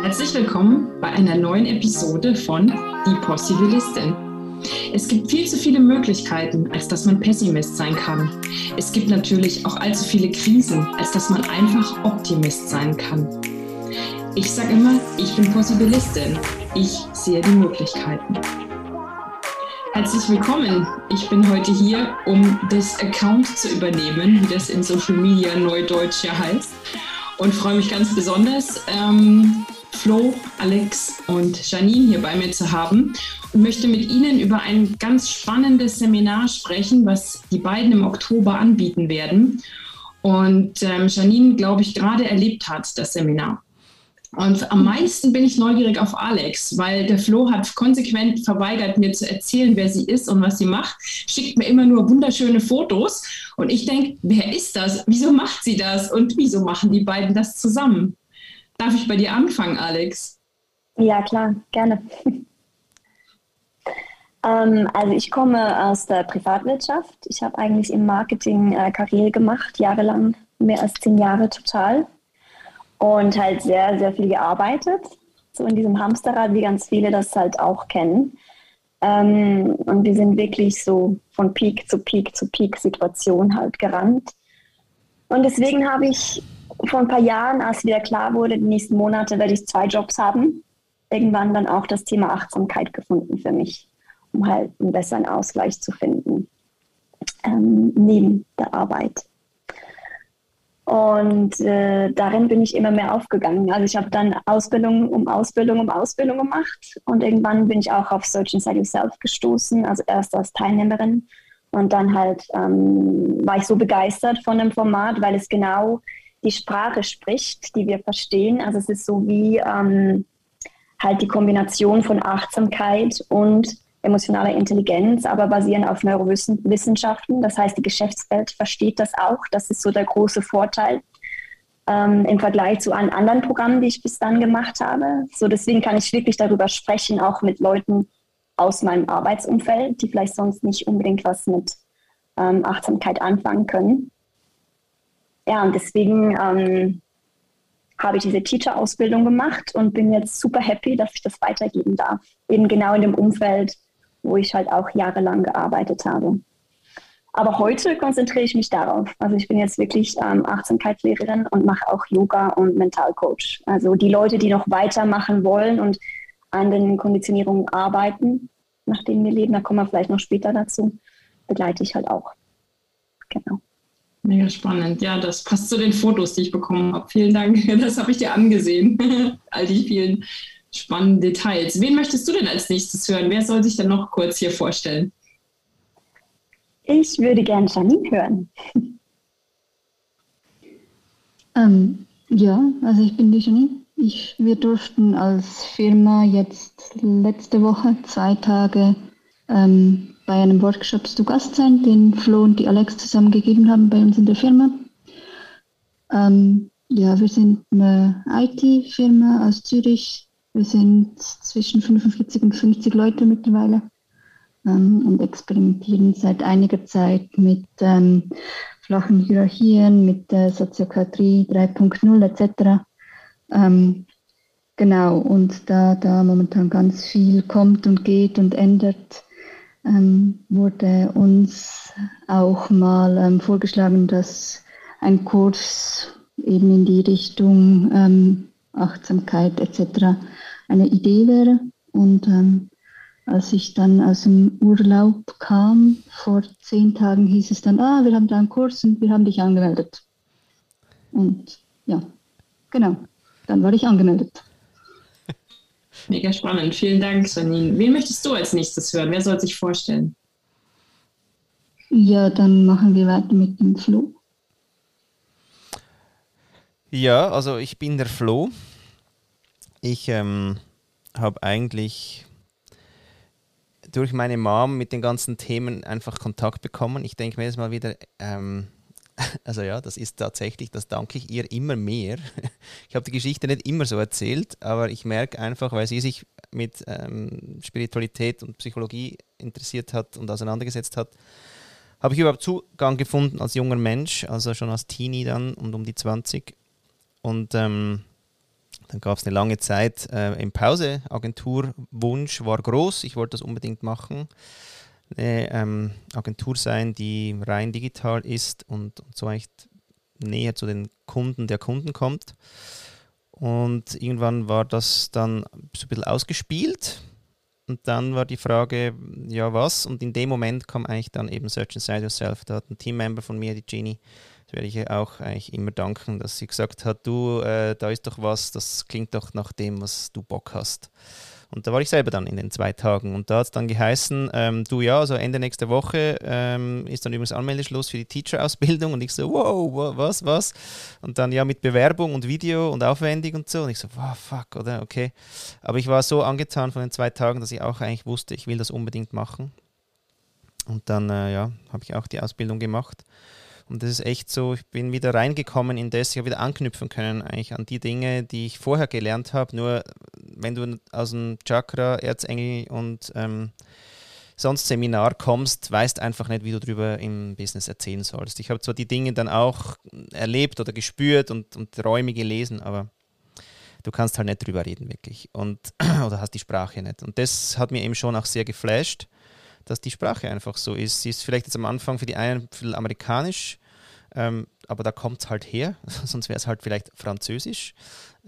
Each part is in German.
Herzlich willkommen bei einer neuen Episode von Die Possibilistin. Es gibt viel zu viele Möglichkeiten, als dass man Pessimist sein kann. Es gibt natürlich auch allzu viele Krisen, als dass man einfach Optimist sein kann. Ich sage immer, ich bin Possibilistin. Ich sehe die Möglichkeiten. Herzlich willkommen. Ich bin heute hier, um das Account zu übernehmen, wie das in Social Media Neudeutsch ja heißt. Und freue mich ganz besonders, ähm, Flo, Alex und Janine hier bei mir zu haben und möchte mit Ihnen über ein ganz spannendes Seminar sprechen, was die beiden im Oktober anbieten werden. Und ähm, Janine, glaube ich, gerade erlebt hat, das Seminar. Und am meisten bin ich neugierig auf Alex, weil der Flo hat konsequent verweigert, mir zu erzählen, wer sie ist und was sie macht, schickt mir immer nur wunderschöne Fotos. Und ich denke, wer ist das? Wieso macht sie das? Und wieso machen die beiden das zusammen? Darf ich bei dir anfangen, Alex? Ja, klar, gerne. ähm, also ich komme aus der Privatwirtschaft. Ich habe eigentlich im Marketing äh, Karriere gemacht, jahrelang, mehr als zehn Jahre total. Und halt sehr, sehr viel gearbeitet. So in diesem Hamsterrad, wie ganz viele das halt auch kennen. Ähm, und wir sind wirklich so von Peak zu Peak zu Peak Situation halt gerannt. Und deswegen habe ich vor ein paar Jahren, als wieder klar wurde, die nächsten Monate werde ich zwei Jobs haben, irgendwann dann auch das Thema Achtsamkeit gefunden für mich, um halt einen besseren Ausgleich zu finden ähm, neben der Arbeit. Und äh, darin bin ich immer mehr aufgegangen. Also ich habe dann Ausbildung um Ausbildung um Ausbildung gemacht und irgendwann bin ich auch auf Search Inside Yourself gestoßen, also erst als Teilnehmerin und dann halt ähm, war ich so begeistert von dem Format, weil es genau die Sprache spricht, die wir verstehen. Also es ist so wie ähm, halt die Kombination von Achtsamkeit und emotionaler Intelligenz, aber basierend auf Neurowissenschaften. Das heißt, die Geschäftswelt versteht das auch. Das ist so der große Vorteil ähm, im Vergleich zu allen anderen Programmen, die ich bis dann gemacht habe. So deswegen kann ich wirklich darüber sprechen, auch mit Leuten aus meinem Arbeitsumfeld, die vielleicht sonst nicht unbedingt was mit ähm, Achtsamkeit anfangen können ja, und deswegen ähm, habe ich diese Teacher-Ausbildung gemacht und bin jetzt super happy, dass ich das weitergeben darf. Eben genau in dem Umfeld, wo ich halt auch jahrelang gearbeitet habe. Aber heute konzentriere ich mich darauf. Also ich bin jetzt wirklich ähm, Achtsamkeitslehrerin und mache auch Yoga und Mentalcoach. Also die Leute, die noch weitermachen wollen und an den Konditionierungen arbeiten, nach denen wir leben, da kommen wir vielleicht noch später dazu, begleite ich halt auch. Genau. Mega spannend. Ja, das passt zu den Fotos, die ich bekommen habe. Vielen Dank. Das habe ich dir angesehen. All die vielen spannenden Details. Wen möchtest du denn als nächstes hören? Wer soll sich denn noch kurz hier vorstellen? Ich würde gerne Janine hören. Ähm, ja, also ich bin die Janine. Ich, wir durften als Firma jetzt letzte Woche zwei Tage ähm, bei einem Workshop zu Gast sein, den Flo und die Alex zusammen gegeben haben bei uns in der Firma. Ähm, ja, wir sind eine IT-Firma aus Zürich. Wir sind zwischen 45 und 50 Leute mittlerweile ähm, und experimentieren seit einiger Zeit mit ähm, flachen Hierarchien, mit der Soziokratrie 3.0 etc. Ähm, genau, und da, da momentan ganz viel kommt und geht und ändert, ähm, wurde uns auch mal ähm, vorgeschlagen, dass ein Kurs eben in die Richtung ähm, Achtsamkeit etc. eine Idee wäre. Und ähm, als ich dann aus dem Urlaub kam, vor zehn Tagen hieß es dann, ah, wir haben da einen Kurs und wir haben dich angemeldet. Und ja, genau, dann war ich angemeldet. Mega spannend. Vielen Dank, Janine. Wen möchtest du als nächstes hören? Wer soll sich vorstellen? Ja, dann machen wir weiter mit dem Flo. Ja, also ich bin der Flo. Ich ähm, habe eigentlich durch meine Mom mit den ganzen Themen einfach Kontakt bekommen. Ich denke mir jetzt mal wieder, ähm, also ja, das ist tatsächlich, das danke ich ihr immer mehr. Ich habe die Geschichte nicht immer so erzählt, aber ich merke einfach, weil sie sich mit ähm, Spiritualität und Psychologie interessiert hat und auseinandergesetzt hat, habe ich überhaupt Zugang gefunden als junger Mensch, also schon als Teenie dann und um die 20. Und ähm, Dann gab es eine lange Zeit äh, in Pause. Agenturwunsch war groß. Ich wollte das unbedingt machen. Eine ähm, Agentur sein, die rein digital ist und, und so eigentlich näher zu den Kunden der Kunden kommt. Und irgendwann war das dann so ein bisschen ausgespielt. Und dann war die Frage, ja was? Und in dem Moment kam eigentlich dann eben Search Inside Yourself. Da hat ein Teammember von mir, die Genie, das werde ich ihr auch eigentlich immer danken, dass sie gesagt hat, du, äh, da ist doch was, das klingt doch nach dem, was du Bock hast. Und da war ich selber dann in den zwei Tagen. Und da hat es dann geheißen, ähm, du ja, also Ende nächster Woche ähm, ist dann übrigens Anmeldeschluss für die Teacher-Ausbildung. Und ich so, wow, was, was? Und dann ja mit Bewerbung und Video und aufwendig und so. Und ich so, wow, fuck, oder? Okay. Aber ich war so angetan von den zwei Tagen, dass ich auch eigentlich wusste, ich will das unbedingt machen. Und dann, äh, ja, habe ich auch die Ausbildung gemacht. Und das ist echt so, ich bin wieder reingekommen in das, ich habe wieder anknüpfen können eigentlich an die Dinge, die ich vorher gelernt habe. Nur wenn du aus dem Chakra, Erzengel und ähm, sonst Seminar kommst, weißt einfach nicht, wie du darüber im Business erzählen sollst. Ich habe zwar die Dinge dann auch erlebt oder gespürt und, und Räume gelesen, aber du kannst halt nicht drüber reden wirklich und oder hast die Sprache nicht. Und das hat mir eben schon auch sehr geflasht dass die Sprache einfach so ist. Sie ist vielleicht jetzt am Anfang für die einen viel amerikanisch, ähm, aber da kommt es halt her, sonst wäre es halt vielleicht französisch.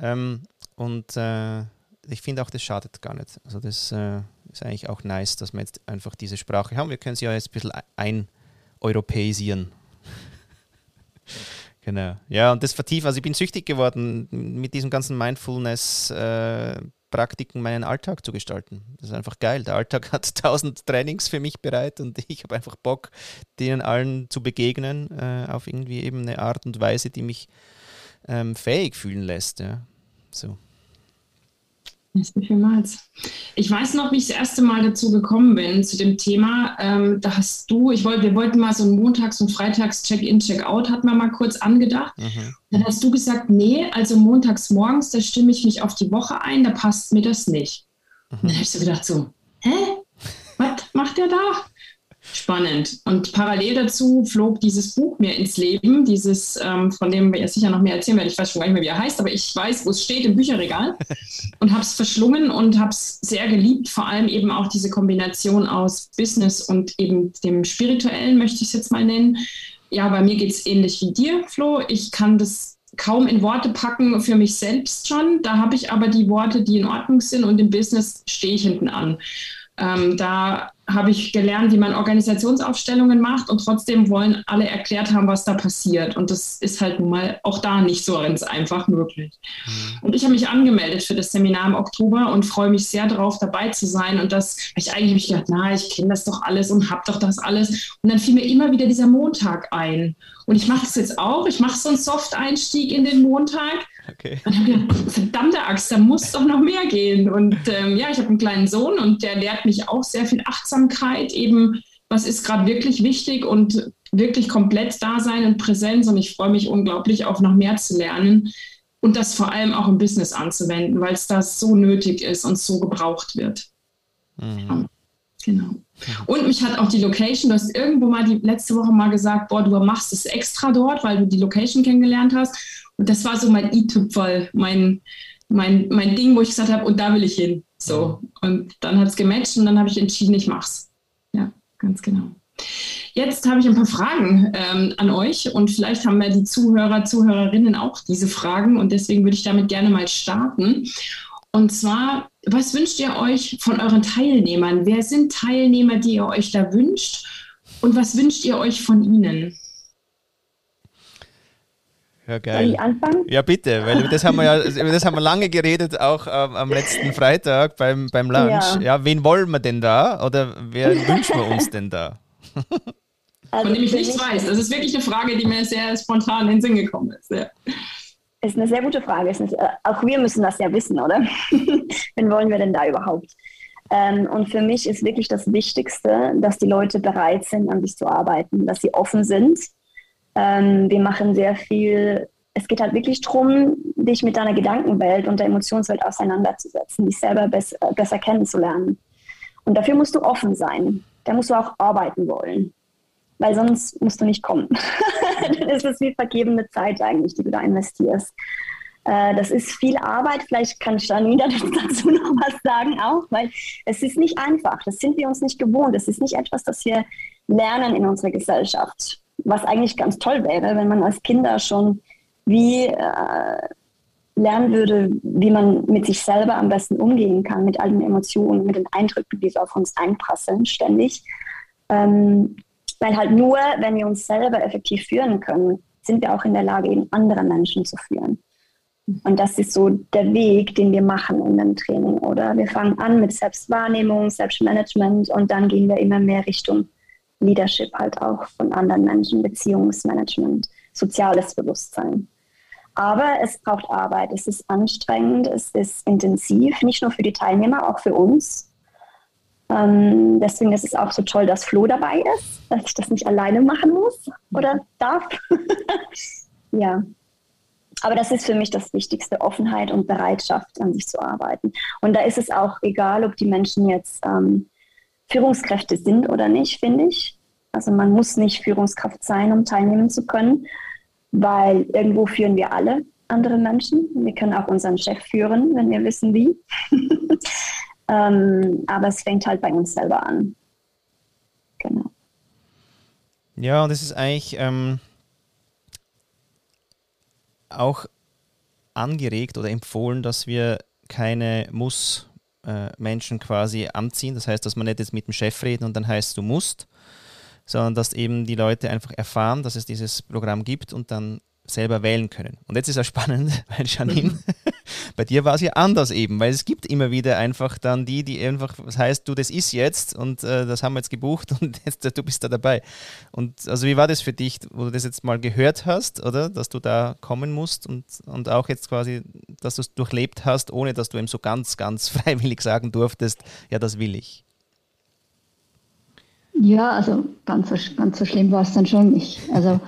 Ähm, und äh, ich finde auch, das schadet gar nicht. Also das äh, ist eigentlich auch nice, dass wir jetzt einfach diese Sprache haben. Wir können sie ja jetzt ein bisschen eineuropäisieren. genau. Ja, und das vertiefen. Also ich bin süchtig geworden mit diesem ganzen Mindfulness. Äh, Praktiken meinen Alltag zu gestalten. Das ist einfach geil. Der Alltag hat tausend Trainings für mich bereit und ich habe einfach Bock, denen allen zu begegnen, äh, auf irgendwie eben eine Art und Weise, die mich ähm, fähig fühlen lässt. Ja. So. Vielmals. Ich weiß noch, wie ich das erste Mal dazu gekommen bin, zu dem Thema. Ähm, da hast du, ich wollte, wir wollten mal so ein Montags- und Freitags-Check-In, Check-Out, hat man mal kurz angedacht. Mhm. Dann hast du gesagt, nee, also montags morgens, da stimme ich mich auf die Woche ein, da passt mir das nicht. Mhm. Dann habe ich so gedacht, so, hä? Was macht der da? Spannend. Und parallel dazu flog dieses Buch mir ins Leben, dieses, ähm, von dem wir sicher noch mehr erzählen werden. Ich weiß schon gar nicht mehr, wie er heißt, aber ich weiß, wo es steht im Bücherregal und habe es verschlungen und habe es sehr geliebt. Vor allem eben auch diese Kombination aus Business und eben dem Spirituellen, möchte ich es jetzt mal nennen. Ja, bei mir geht es ähnlich wie dir, Flo. Ich kann das kaum in Worte packen für mich selbst schon. Da habe ich aber die Worte, die in Ordnung sind und im Business stehe ich hinten an. Ähm, da habe ich gelernt, wie man Organisationsaufstellungen macht und trotzdem wollen alle erklärt haben, was da passiert. Und das ist halt nun mal auch da nicht so ganz einfach möglich. Mhm. Und ich habe mich angemeldet für das Seminar im Oktober und freue mich sehr darauf, dabei zu sein. Und das, ich eigentlich habe ich gedacht, na, ich kenne das doch alles und habe doch das alles. Und dann fiel mir immer wieder dieser Montag ein. Und ich mache das jetzt auch. Ich mache so einen Soft-Einstieg in den Montag Okay. Verdammte Axt, da muss doch noch mehr gehen. Und ähm, ja, ich habe einen kleinen Sohn und der lehrt mich auch sehr viel Achtsamkeit, eben was ist gerade wirklich wichtig und wirklich komplett da sein und Präsenz. Und ich freue mich unglaublich auch noch mehr zu lernen und das vor allem auch im Business anzuwenden, weil es da so nötig ist und so gebraucht wird. Mhm. Ja, genau. Und mich hat auch die Location, du hast irgendwo mal die letzte Woche mal gesagt, boah, du machst es extra dort, weil du die Location kennengelernt hast. Und das war so mein i-Tüpfel, mein, mein, mein Ding, wo ich gesagt habe, und da will ich hin. So. Und dann hat es gematcht und dann habe ich entschieden, ich mach's. Ja, ganz genau. Jetzt habe ich ein paar Fragen ähm, an euch und vielleicht haben wir die Zuhörer, Zuhörerinnen auch diese Fragen und deswegen würde ich damit gerne mal starten. Und zwar, was wünscht ihr euch von euren Teilnehmern? Wer sind Teilnehmer, die ihr euch da wünscht? Und was wünscht ihr euch von ihnen? Ja, geil. Soll ich anfangen? Ja, bitte, weil das haben wir ja, das haben wir lange geredet, auch ähm, am letzten Freitag beim, beim Lunch. Ja. ja. wen wollen wir denn da? Oder wer wünschen wir uns denn da? Also Von dem ich nichts weiß. Das ist wirklich eine Frage, die mir sehr spontan in den Sinn gekommen ist. Ja. Ist eine sehr gute Frage. Ist äh, auch wir müssen das ja wissen, oder? wen wollen wir denn da überhaupt? Ähm, und für mich ist wirklich das Wichtigste, dass die Leute bereit sind, an sich zu arbeiten, dass sie offen sind ähm, wir machen sehr viel, es geht halt wirklich darum, dich mit deiner Gedankenwelt und der Emotionswelt auseinanderzusetzen, dich selber bess besser kennenzulernen. Und dafür musst du offen sein. Da musst du auch arbeiten wollen. Weil sonst musst du nicht kommen. Dann ist es wie vergebene Zeit eigentlich, die du da investierst. Äh, das ist viel Arbeit. Vielleicht kann Janina dazu noch was sagen auch, weil es ist nicht einfach. Das sind wir uns nicht gewohnt. Es ist nicht etwas, das wir lernen in unserer Gesellschaft. Was eigentlich ganz toll wäre, wenn man als Kinder schon wie äh, lernen würde, wie man mit sich selber am besten umgehen kann, mit all den Emotionen, mit den Eindrücken, die so auf uns einprasseln, ständig. Ähm, weil halt nur, wenn wir uns selber effektiv führen können, sind wir auch in der Lage, eben andere Menschen zu führen. Und das ist so der Weg, den wir machen in dem Training. Oder wir fangen an mit Selbstwahrnehmung, Selbstmanagement und dann gehen wir immer mehr Richtung Leadership halt auch von anderen Menschen, Beziehungsmanagement, soziales Bewusstsein. Aber es braucht Arbeit, es ist anstrengend, es ist intensiv, nicht nur für die Teilnehmer, auch für uns. Ähm, deswegen ist es auch so toll, dass Flo dabei ist, dass ich das nicht alleine machen muss oder darf. ja. Aber das ist für mich das Wichtigste, Offenheit und Bereitschaft, an sich zu arbeiten. Und da ist es auch egal, ob die Menschen jetzt ähm, Führungskräfte sind oder nicht, finde ich. Also man muss nicht Führungskraft sein, um teilnehmen zu können, weil irgendwo führen wir alle andere Menschen. Wir können auch unseren Chef führen, wenn wir wissen wie. ähm, aber es fängt halt bei uns selber an. Genau. Ja, und es ist eigentlich ähm, auch angeregt oder empfohlen, dass wir keine Muss- äh, Menschen quasi anziehen. Das heißt, dass man nicht jetzt mit dem Chef reden und dann heißt, du musst, sondern dass eben die Leute einfach erfahren, dass es dieses Programm gibt und dann selber wählen können. Und jetzt ist es spannend, weil Janine, bei dir war es ja anders eben, weil es gibt immer wieder einfach dann die, die einfach, das heißt, du, das ist jetzt und äh, das haben wir jetzt gebucht und jetzt, du bist da dabei. Und also wie war das für dich, wo du das jetzt mal gehört hast, oder, dass du da kommen musst und, und auch jetzt quasi, dass du es durchlebt hast, ohne dass du ihm so ganz, ganz freiwillig sagen durftest, ja, das will ich. Ja, also ganz so, ganz so schlimm war es dann schon nicht. Also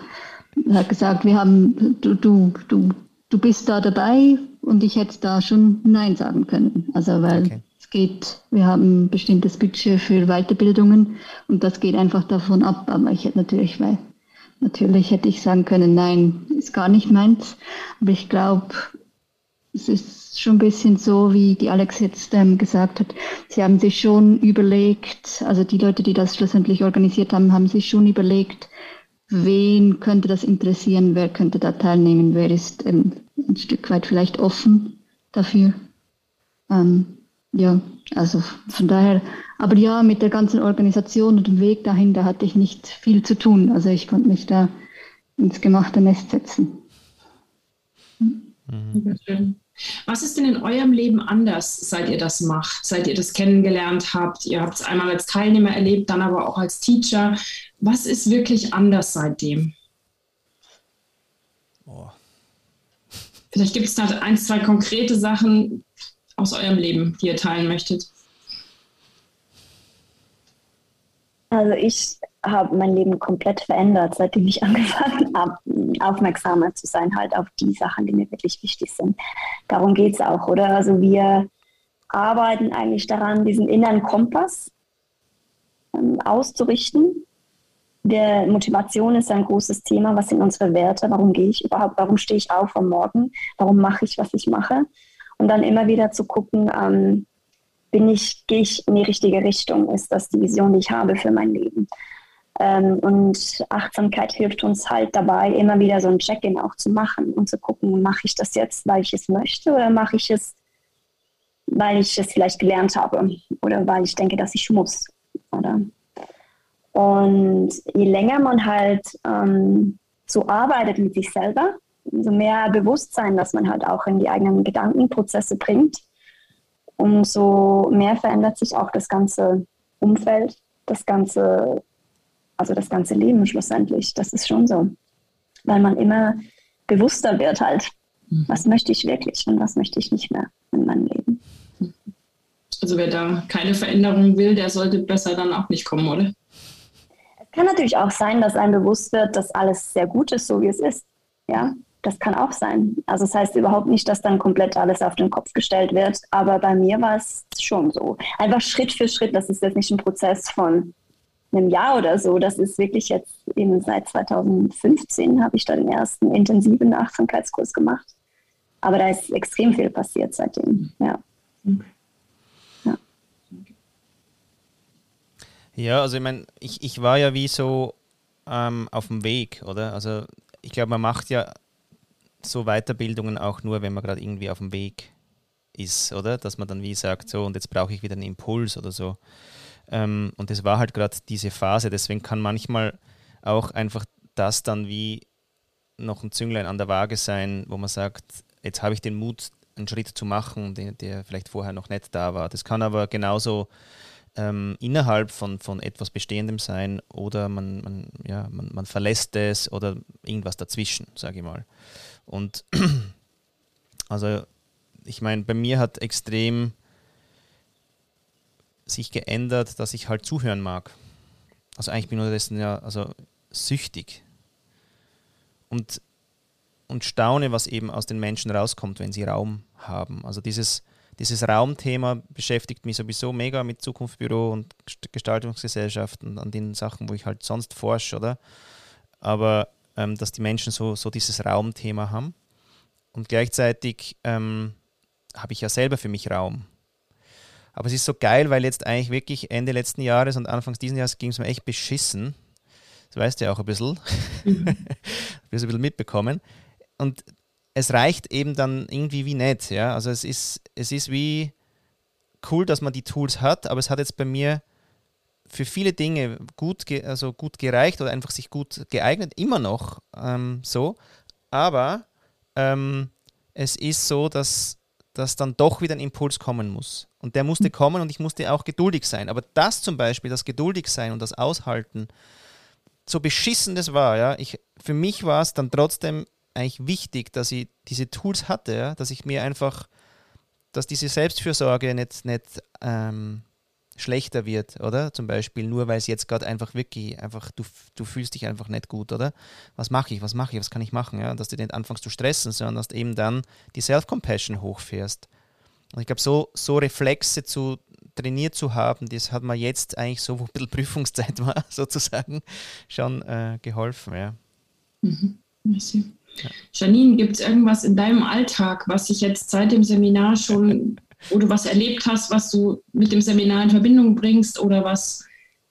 hat gesagt, wir haben, du, du, du, du bist da dabei und ich hätte da schon Nein sagen können. Also weil okay. es geht, wir haben ein bestimmtes Budget für Weiterbildungen und das geht einfach davon ab. Aber ich hätte natürlich, weil natürlich hätte ich sagen können, nein, ist gar nicht meins. Aber ich glaube, es ist schon ein bisschen so, wie die Alex jetzt ähm, gesagt hat. Sie haben sich schon überlegt, also die Leute, die das schlussendlich organisiert haben, haben sich schon überlegt, wen könnte das interessieren, wer könnte da teilnehmen, wer ist ähm, ein Stück weit vielleicht offen dafür. Ähm, ja, also von daher, aber ja, mit der ganzen Organisation und dem Weg dahin, da hatte ich nicht viel zu tun. Also ich konnte mich da ins gemachte Nest setzen. Mhm. Was ist denn in eurem Leben anders, seit ihr das macht, seit ihr das kennengelernt habt? Ihr habt es einmal als Teilnehmer erlebt, dann aber auch als Teacher. Was ist wirklich anders seitdem? Oh. Vielleicht gibt es da ein, zwei konkrete Sachen aus eurem Leben, die ihr teilen möchtet. Also ich habe mein Leben komplett verändert, seitdem ich angefangen habe, aufmerksamer zu sein, halt auf die Sachen, die mir wirklich wichtig sind. Darum geht es auch, oder? Also wir arbeiten eigentlich daran, diesen inneren Kompass ähm, auszurichten. Der Motivation ist ein großes Thema. Was sind unsere Werte? Warum gehe ich überhaupt? Warum stehe ich auf am Morgen? Warum mache ich, was ich mache? Und dann immer wieder zu gucken, ähm, bin ich, gehe ich in die richtige Richtung? Ist das die Vision, die ich habe für mein Leben? Ähm, und Achtsamkeit hilft uns halt dabei, immer wieder so ein Check-in auch zu machen und zu gucken, mache ich das jetzt, weil ich es möchte oder mache ich es, weil ich es vielleicht gelernt habe oder weil ich denke, dass ich muss. Oder? Und je länger man halt ähm, so arbeitet mit sich selber, umso mehr Bewusstsein, dass man halt auch in die eigenen Gedankenprozesse bringt, umso mehr verändert sich auch das ganze Umfeld, das ganze also das ganze Leben schlussendlich. Das ist schon so. Weil man immer bewusster wird halt, mhm. was möchte ich wirklich und was möchte ich nicht mehr in meinem Leben. Also wer da keine Veränderung will, der sollte besser dann auch nicht kommen, oder? Es kann natürlich auch sein, dass einem bewusst wird, dass alles sehr gut ist, so wie es ist. Ja, das kann auch sein. Also das heißt überhaupt nicht, dass dann komplett alles auf den Kopf gestellt wird, aber bei mir war es schon so. Einfach Schritt für Schritt, das ist jetzt nicht ein Prozess von einem Jahr oder so. Das ist wirklich jetzt eben seit 2015 habe ich da den ersten intensiven Achtsamkeitskurs gemacht. aber da ist extrem viel passiert seitdem. Ja. Okay. Ja. ja, also ich meine, ich, ich war ja wie so ähm, auf dem Weg, oder? Also ich glaube, man macht ja so Weiterbildungen auch nur, wenn man gerade irgendwie auf dem Weg ist, oder? Dass man dann wie sagt, so und jetzt brauche ich wieder einen Impuls oder so. Ähm, und das war halt gerade diese Phase, deswegen kann manchmal auch einfach das dann wie noch ein Zünglein an der Waage sein, wo man sagt, jetzt habe ich den Mut, einen Schritt zu machen, der, der vielleicht vorher noch nicht da war. Das kann aber genauso ähm, innerhalb von, von etwas Bestehendem sein oder man, man, ja, man, man verlässt es oder irgendwas dazwischen, sage ich mal. Und also ich meine, bei mir hat extrem sich geändert, dass ich halt zuhören mag. Also eigentlich bin ich unterdessen ja also süchtig und, und staune, was eben aus den Menschen rauskommt, wenn sie Raum haben. Also dieses, dieses Raumthema beschäftigt mich sowieso mega mit Zukunftsbüro und Gestaltungsgesellschaften an den Sachen, wo ich halt sonst forsche, oder? Aber ähm, dass die Menschen so, so dieses Raumthema haben. Und gleichzeitig ähm, habe ich ja selber für mich Raum. Aber es ist so geil, weil jetzt eigentlich wirklich Ende letzten Jahres und Anfangs diesen Jahres ging es mir echt beschissen. Das weißt du ja auch ein bisschen. Mhm. ein bisschen mitbekommen. Und es reicht eben dann irgendwie wie nett. Ja? Also es ist, es ist wie cool, dass man die Tools hat, aber es hat jetzt bei mir für viele Dinge gut, also gut gereicht oder einfach sich gut geeignet, immer noch ähm, so. Aber ähm, es ist so, dass dass dann doch wieder ein Impuls kommen muss. Und der musste mhm. kommen und ich musste auch geduldig sein. Aber das zum Beispiel, das geduldig sein und das Aushalten, so beschissen das war, ja, ich, für mich war es dann trotzdem eigentlich wichtig, dass ich diese Tools hatte, ja, dass ich mir einfach, dass diese Selbstfürsorge nicht, nicht ähm, schlechter wird, oder? Zum Beispiel nur, weil es jetzt gerade einfach wirklich, einfach, du, du fühlst dich einfach nicht gut, oder? Was mache ich, was mache ich, was kann ich machen, ja? Dass du nicht anfängst zu stressen, sondern dass du eben dann die Self-Compassion hochfährst. Und ich glaube, so, so Reflexe zu trainiert zu haben, das hat mir jetzt eigentlich so, wo ein bisschen Prüfungszeit war, sozusagen, schon äh, geholfen, ja. Mhm. Ja. Janine, gibt es irgendwas in deinem Alltag, was sich jetzt seit dem Seminar schon wo du was erlebt hast, was du mit dem Seminar in Verbindung bringst oder was,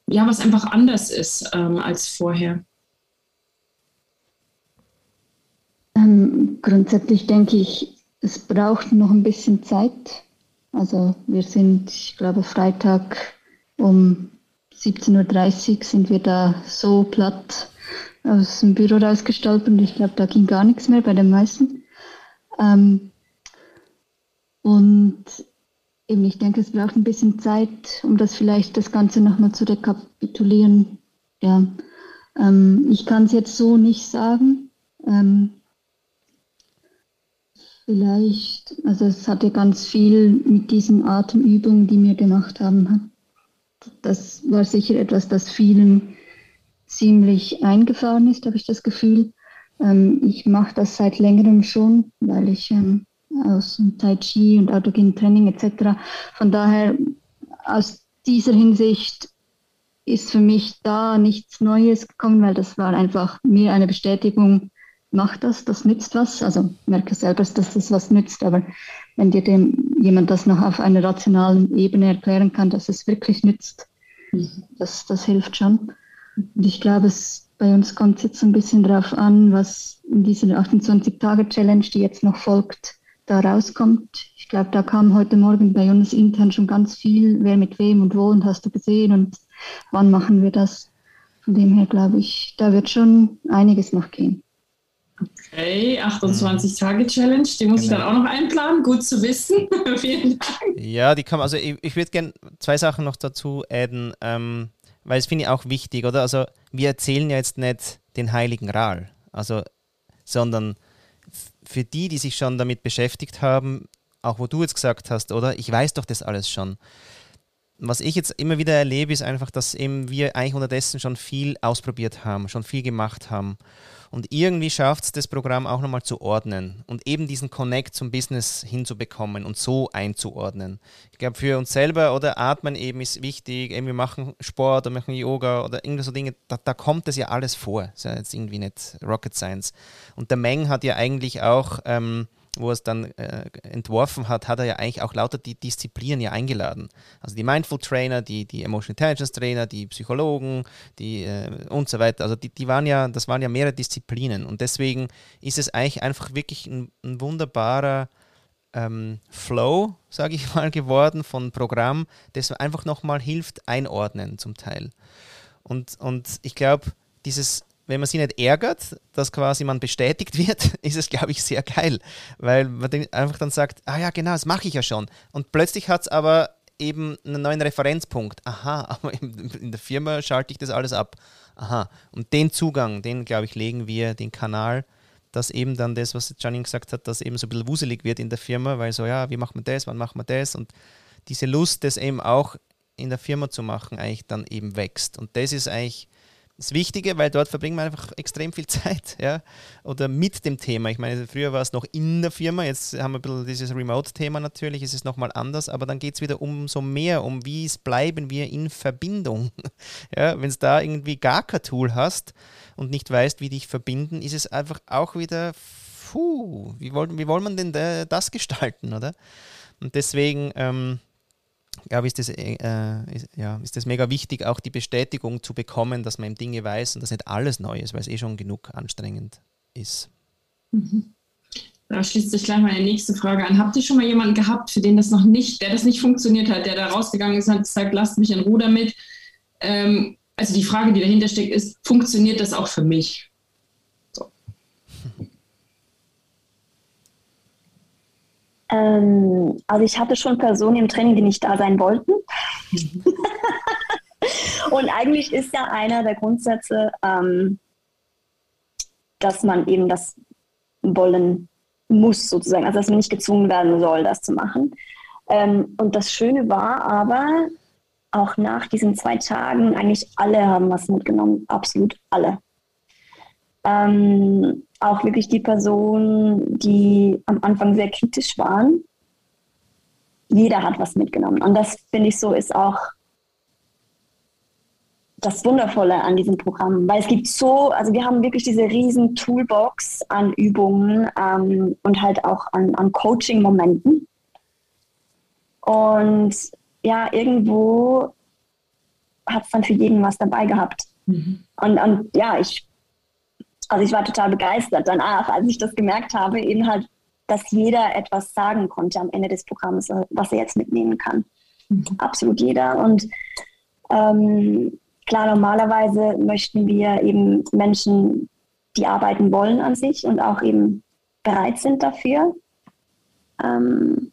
ja, was einfach anders ist ähm, als vorher? Ähm, grundsätzlich denke ich, es braucht noch ein bisschen Zeit. Also wir sind, ich glaube, Freitag um 17.30 Uhr sind wir da so platt aus dem Büro rausgestaltet und ich glaube, da ging gar nichts mehr bei den meisten. Ähm, und eben, ich denke, es braucht ein bisschen Zeit, um das vielleicht das Ganze nochmal zu rekapitulieren. Ja, ähm, ich kann es jetzt so nicht sagen. Ähm, vielleicht, also es hatte ganz viel mit diesen Atemübungen, die wir gemacht haben. Das war sicher etwas, das vielen ziemlich eingefahren ist, habe ich das Gefühl. Ähm, ich mache das seit längerem schon, weil ich ähm, aus Tai Chi und autogenem Training etc. Von daher, aus dieser Hinsicht ist für mich da nichts Neues gekommen, weil das war einfach mir eine Bestätigung, mach das, das nützt was. Also merke selber, dass das was nützt, aber wenn dir dem jemand das noch auf einer rationalen Ebene erklären kann, dass es wirklich nützt, mhm. das, das hilft schon. Und ich glaube, es, bei uns kommt es jetzt ein bisschen darauf an, was in dieser 28-Tage-Challenge, die jetzt noch folgt, da rauskommt. Ich glaube, da kam heute Morgen bei uns intern schon ganz viel, wer mit wem und wo und hast du gesehen und wann machen wir das. Von dem her glaube ich, da wird schon einiges noch gehen. Okay, 28-Tage-Challenge, die muss genau. ich dann auch noch einplanen. Gut zu wissen. Vielen Dank. Ja, die kann also ich, ich würde gerne zwei Sachen noch dazu adden, ähm, weil es finde ich auch wichtig, oder? Also wir erzählen ja jetzt nicht den Heiligen Ral, also, sondern für die, die sich schon damit beschäftigt haben, auch wo du jetzt gesagt hast, oder? Ich weiß doch das alles schon. Was ich jetzt immer wieder erlebe, ist einfach, dass eben wir eigentlich unterdessen schon viel ausprobiert haben, schon viel gemacht haben. Und irgendwie schafft es das Programm auch nochmal zu ordnen und eben diesen Connect zum Business hinzubekommen und so einzuordnen. Ich glaube, für uns selber oder Atmen eben ist wichtig, eben wir machen Sport oder machen Yoga oder irgendwelche so Dinge, da, da kommt das ja alles vor. Das ist ja jetzt irgendwie nicht Rocket Science. Und der Meng hat ja eigentlich auch ähm, wo er es dann äh, entworfen hat, hat er ja eigentlich auch lauter die Disziplinen ja eingeladen. Also die Mindful Trainer, die, die Emotional Intelligence Trainer, die Psychologen, die äh, und so weiter. Also die, die waren ja, das waren ja mehrere Disziplinen. Und deswegen ist es eigentlich einfach wirklich ein, ein wunderbarer ähm, Flow, sage ich mal, geworden von Programm, das einfach nochmal hilft, einordnen zum Teil. Und, und ich glaube, dieses wenn man sich nicht ärgert, dass quasi man bestätigt wird, ist es, glaube ich, sehr geil. Weil man einfach dann sagt, ah ja, genau, das mache ich ja schon. Und plötzlich hat es aber eben einen neuen Referenzpunkt. Aha, aber in der Firma schalte ich das alles ab. Aha. Und den Zugang, den, glaube ich, legen wir, den Kanal, dass eben dann das, was Janine gesagt hat, dass eben so ein bisschen wuselig wird in der Firma, weil so, ja, wie machen wir das, wann machen wir das? Und diese Lust, das eben auch in der Firma zu machen, eigentlich dann eben wächst. Und das ist eigentlich das Wichtige, weil dort verbringt man einfach extrem viel Zeit, ja, oder mit dem Thema. Ich meine, früher war es noch in der Firma, jetzt haben wir ein bisschen dieses Remote-Thema natürlich, ist es nochmal anders, aber dann geht es wieder umso mehr um, wie es bleiben wir in Verbindung. Ja, wenn es da irgendwie gar kein Tool hast und nicht weißt, wie dich verbinden, ist es einfach auch wieder, puh, wie wollen, wie wollen man denn das gestalten, oder? Und deswegen, ähm, glaube ist das, äh, ist, ja, ist das mega wichtig, auch die Bestätigung zu bekommen, dass man Dinge weiß und dass nicht alles neu ist, weil es eh schon genug anstrengend ist. Mhm. Da schließt sich gleich meine nächste Frage an. Habt ihr schon mal jemanden gehabt, für den das noch nicht, der das nicht funktioniert hat, der da rausgegangen ist und gesagt, lasst mich in Ruhe damit? Ähm, also die Frage, die dahinter steckt, ist, funktioniert das auch für mich? Ähm, also ich hatte schon Personen im Training, die nicht da sein wollten. Und eigentlich ist ja einer der Grundsätze, ähm, dass man eben das wollen muss, sozusagen. Also dass man nicht gezwungen werden soll, das zu machen. Ähm, und das Schöne war aber, auch nach diesen zwei Tagen, eigentlich alle haben was mitgenommen, absolut alle. Ähm, auch wirklich die Personen, die am Anfang sehr kritisch waren. Jeder hat was mitgenommen. Und das finde ich so ist auch das Wundervolle an diesem Programm, weil es gibt so, also wir haben wirklich diese riesen Toolbox an Übungen ähm, und halt auch an, an Coaching-Momenten. Und ja, irgendwo hat es dann für jeden was dabei gehabt. Mhm. Und, und ja, ich also ich war total begeistert danach, als ich das gemerkt habe, eben halt, dass jeder etwas sagen konnte am Ende des Programms, was er jetzt mitnehmen kann. Mhm. Absolut jeder. Und ähm, klar, normalerweise möchten wir eben Menschen, die arbeiten wollen an sich und auch eben bereit sind dafür. Ähm,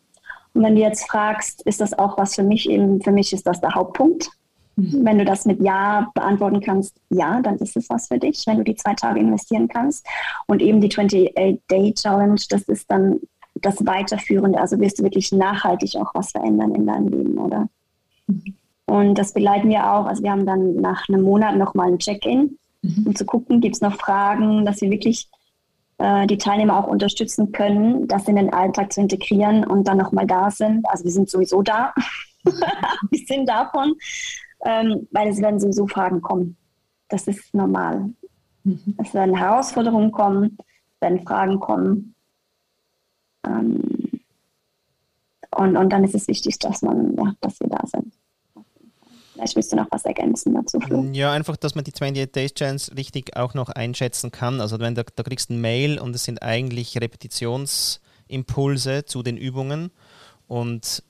und wenn du jetzt fragst, ist das auch was für mich eben, für mich ist das der Hauptpunkt. Mhm. Wenn du das mit Ja beantworten kannst, ja, dann ist es was für dich, wenn du die zwei Tage investieren kannst. Und eben die 28-Day-Challenge, das ist dann das Weiterführende. Also wirst du wirklich nachhaltig auch was verändern in deinem Leben, oder? Mhm. Und das begleiten wir auch. Also wir haben dann nach einem Monat nochmal ein Check-in, mhm. um zu gucken, gibt es noch Fragen, dass wir wirklich äh, die Teilnehmer auch unterstützen können, das in den Alltag zu integrieren und dann nochmal da sind. Also wir sind sowieso da. wir sind davon ähm, weil es werden sowieso Fragen kommen. Das ist normal. Mhm. Es werden Herausforderungen kommen, es werden Fragen kommen. Ähm, und, und dann ist es wichtig, dass man, ja, dass wir da sind. Vielleicht willst du noch was ergänzen dazu, Flo. Ja, einfach, dass man die 28 Days Chance richtig auch noch einschätzen kann. Also wenn da, da kriegst du ein Mail und es sind eigentlich Repetitionsimpulse zu den Übungen und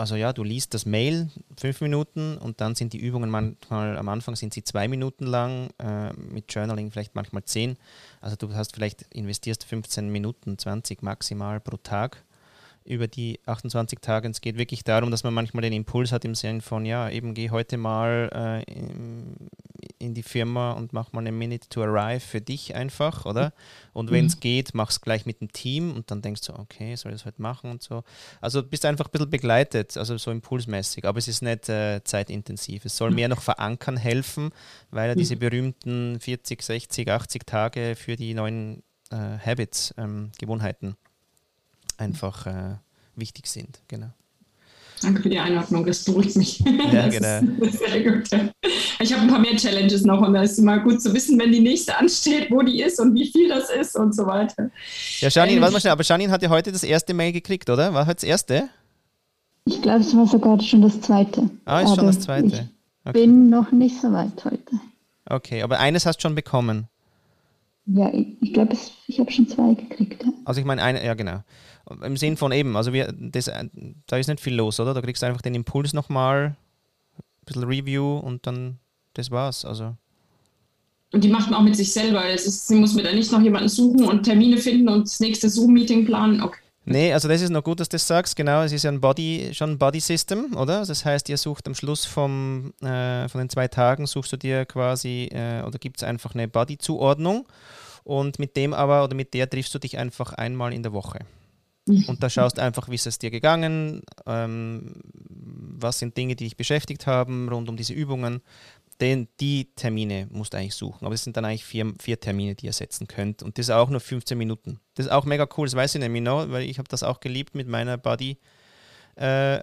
also ja, du liest das Mail fünf Minuten und dann sind die Übungen manchmal am Anfang sind sie zwei Minuten lang, äh, mit Journaling vielleicht manchmal zehn. Also du hast vielleicht investierst 15 Minuten, 20 maximal pro Tag über die 28 Tage. es geht wirklich darum, dass man manchmal den Impuls hat im Sinne von, ja, eben geh heute mal äh, in, die Firma und mach mal eine Minute to Arrive für dich einfach, oder? Und wenn es mhm. geht, mach es gleich mit dem Team und dann denkst du, okay, soll ich das heute machen und so. Also bist einfach ein bisschen begleitet, also so impulsmäßig, aber es ist nicht äh, zeitintensiv. Es soll mehr noch verankern helfen, weil ja diese mhm. berühmten 40, 60, 80 Tage für die neuen äh, Habits, ähm, Gewohnheiten einfach äh, wichtig sind. Genau. Danke für die Einordnung, das beruhigt mich. Ja, genau. sehr gut. Ich habe ein paar mehr Challenges noch und da ist es immer gut zu wissen, wenn die nächste ansteht, wo die ist und wie viel das ist und so weiter. Ja, Janine, ähm, warte mal schnell, aber Janine hat ja heute das erste Mail gekriegt, oder? War heute das erste? Ich glaube, es war sogar schon das zweite. Ah, ist aber schon das zweite. Ich okay. bin noch nicht so weit heute. Okay, aber eines hast du schon bekommen. Ja, ich, ich glaube, ich habe schon zwei gekriegt. Ja. Also ich meine, eine, ja genau. Im Sinn von eben, also wir, das, da ist nicht viel los, oder? Da kriegst du einfach den Impuls nochmal, ein bisschen Review und dann das war's. Also. Und die macht man auch mit sich selber. Ist, sie muss mir da nicht noch jemanden suchen und Termine finden und das nächste Zoom-Meeting planen. Okay. Nee, also das ist noch gut, dass du das sagst. Genau, es ist ja ein Body, schon ein Body-System, oder? Also das heißt, ihr sucht am Schluss vom, äh, von den zwei Tagen, suchst du dir quasi, äh, oder gibt es einfach eine Body-Zuordnung und mit dem aber, oder mit der triffst du dich einfach einmal in der Woche. Und da schaust einfach, wie ist es dir gegangen, ähm, was sind Dinge, die dich beschäftigt haben rund um diese Übungen. Den, die Termine musst du eigentlich suchen. Aber es sind dann eigentlich vier, vier Termine, die ihr setzen könnt. Und das ist auch nur 15 Minuten. Das ist auch mega cool, das weiß ich nämlich noch, weil ich habe das auch geliebt mit meiner Buddy äh, äh,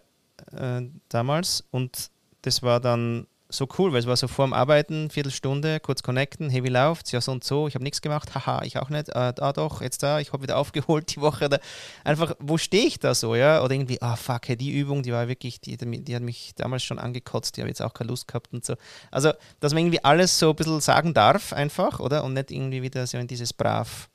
damals. Und das war dann so cool, weil es war so vorm Arbeiten, Viertelstunde, kurz connecten, hey, wie läuft's? Ja, so und so, ich habe nichts gemacht, haha, ich auch nicht, äh, ah doch, jetzt da, ich habe wieder aufgeholt die Woche. Oder einfach, wo stehe ich da so, ja? Oder irgendwie, ah fuck, hey, die Übung, die war wirklich, die, die hat mich damals schon angekotzt, die habe jetzt auch keine Lust gehabt und so. Also, dass man irgendwie alles so ein bisschen sagen darf, einfach, oder? Und nicht irgendwie wieder so in dieses brav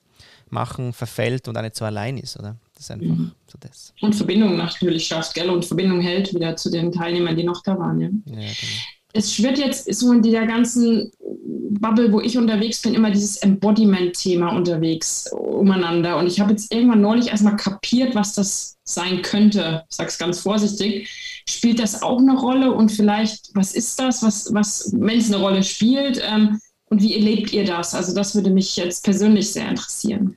machen verfällt und auch nicht so allein ist, oder? Das ist einfach mhm. so das. Und Verbindung natürlich schafft, gell? Und Verbindung hält wieder zu den Teilnehmern, die noch da waren, ja. ja genau es schwirrt jetzt so in dieser ganzen Bubble, wo ich unterwegs bin, immer dieses Embodiment-Thema unterwegs umeinander. Und ich habe jetzt irgendwann neulich erstmal kapiert, was das sein könnte. Ich sage es ganz vorsichtig. Spielt das auch eine Rolle? Und vielleicht, was ist das, was, was wenn es eine Rolle spielt? Ähm, und wie erlebt ihr das? Also das würde mich jetzt persönlich sehr interessieren.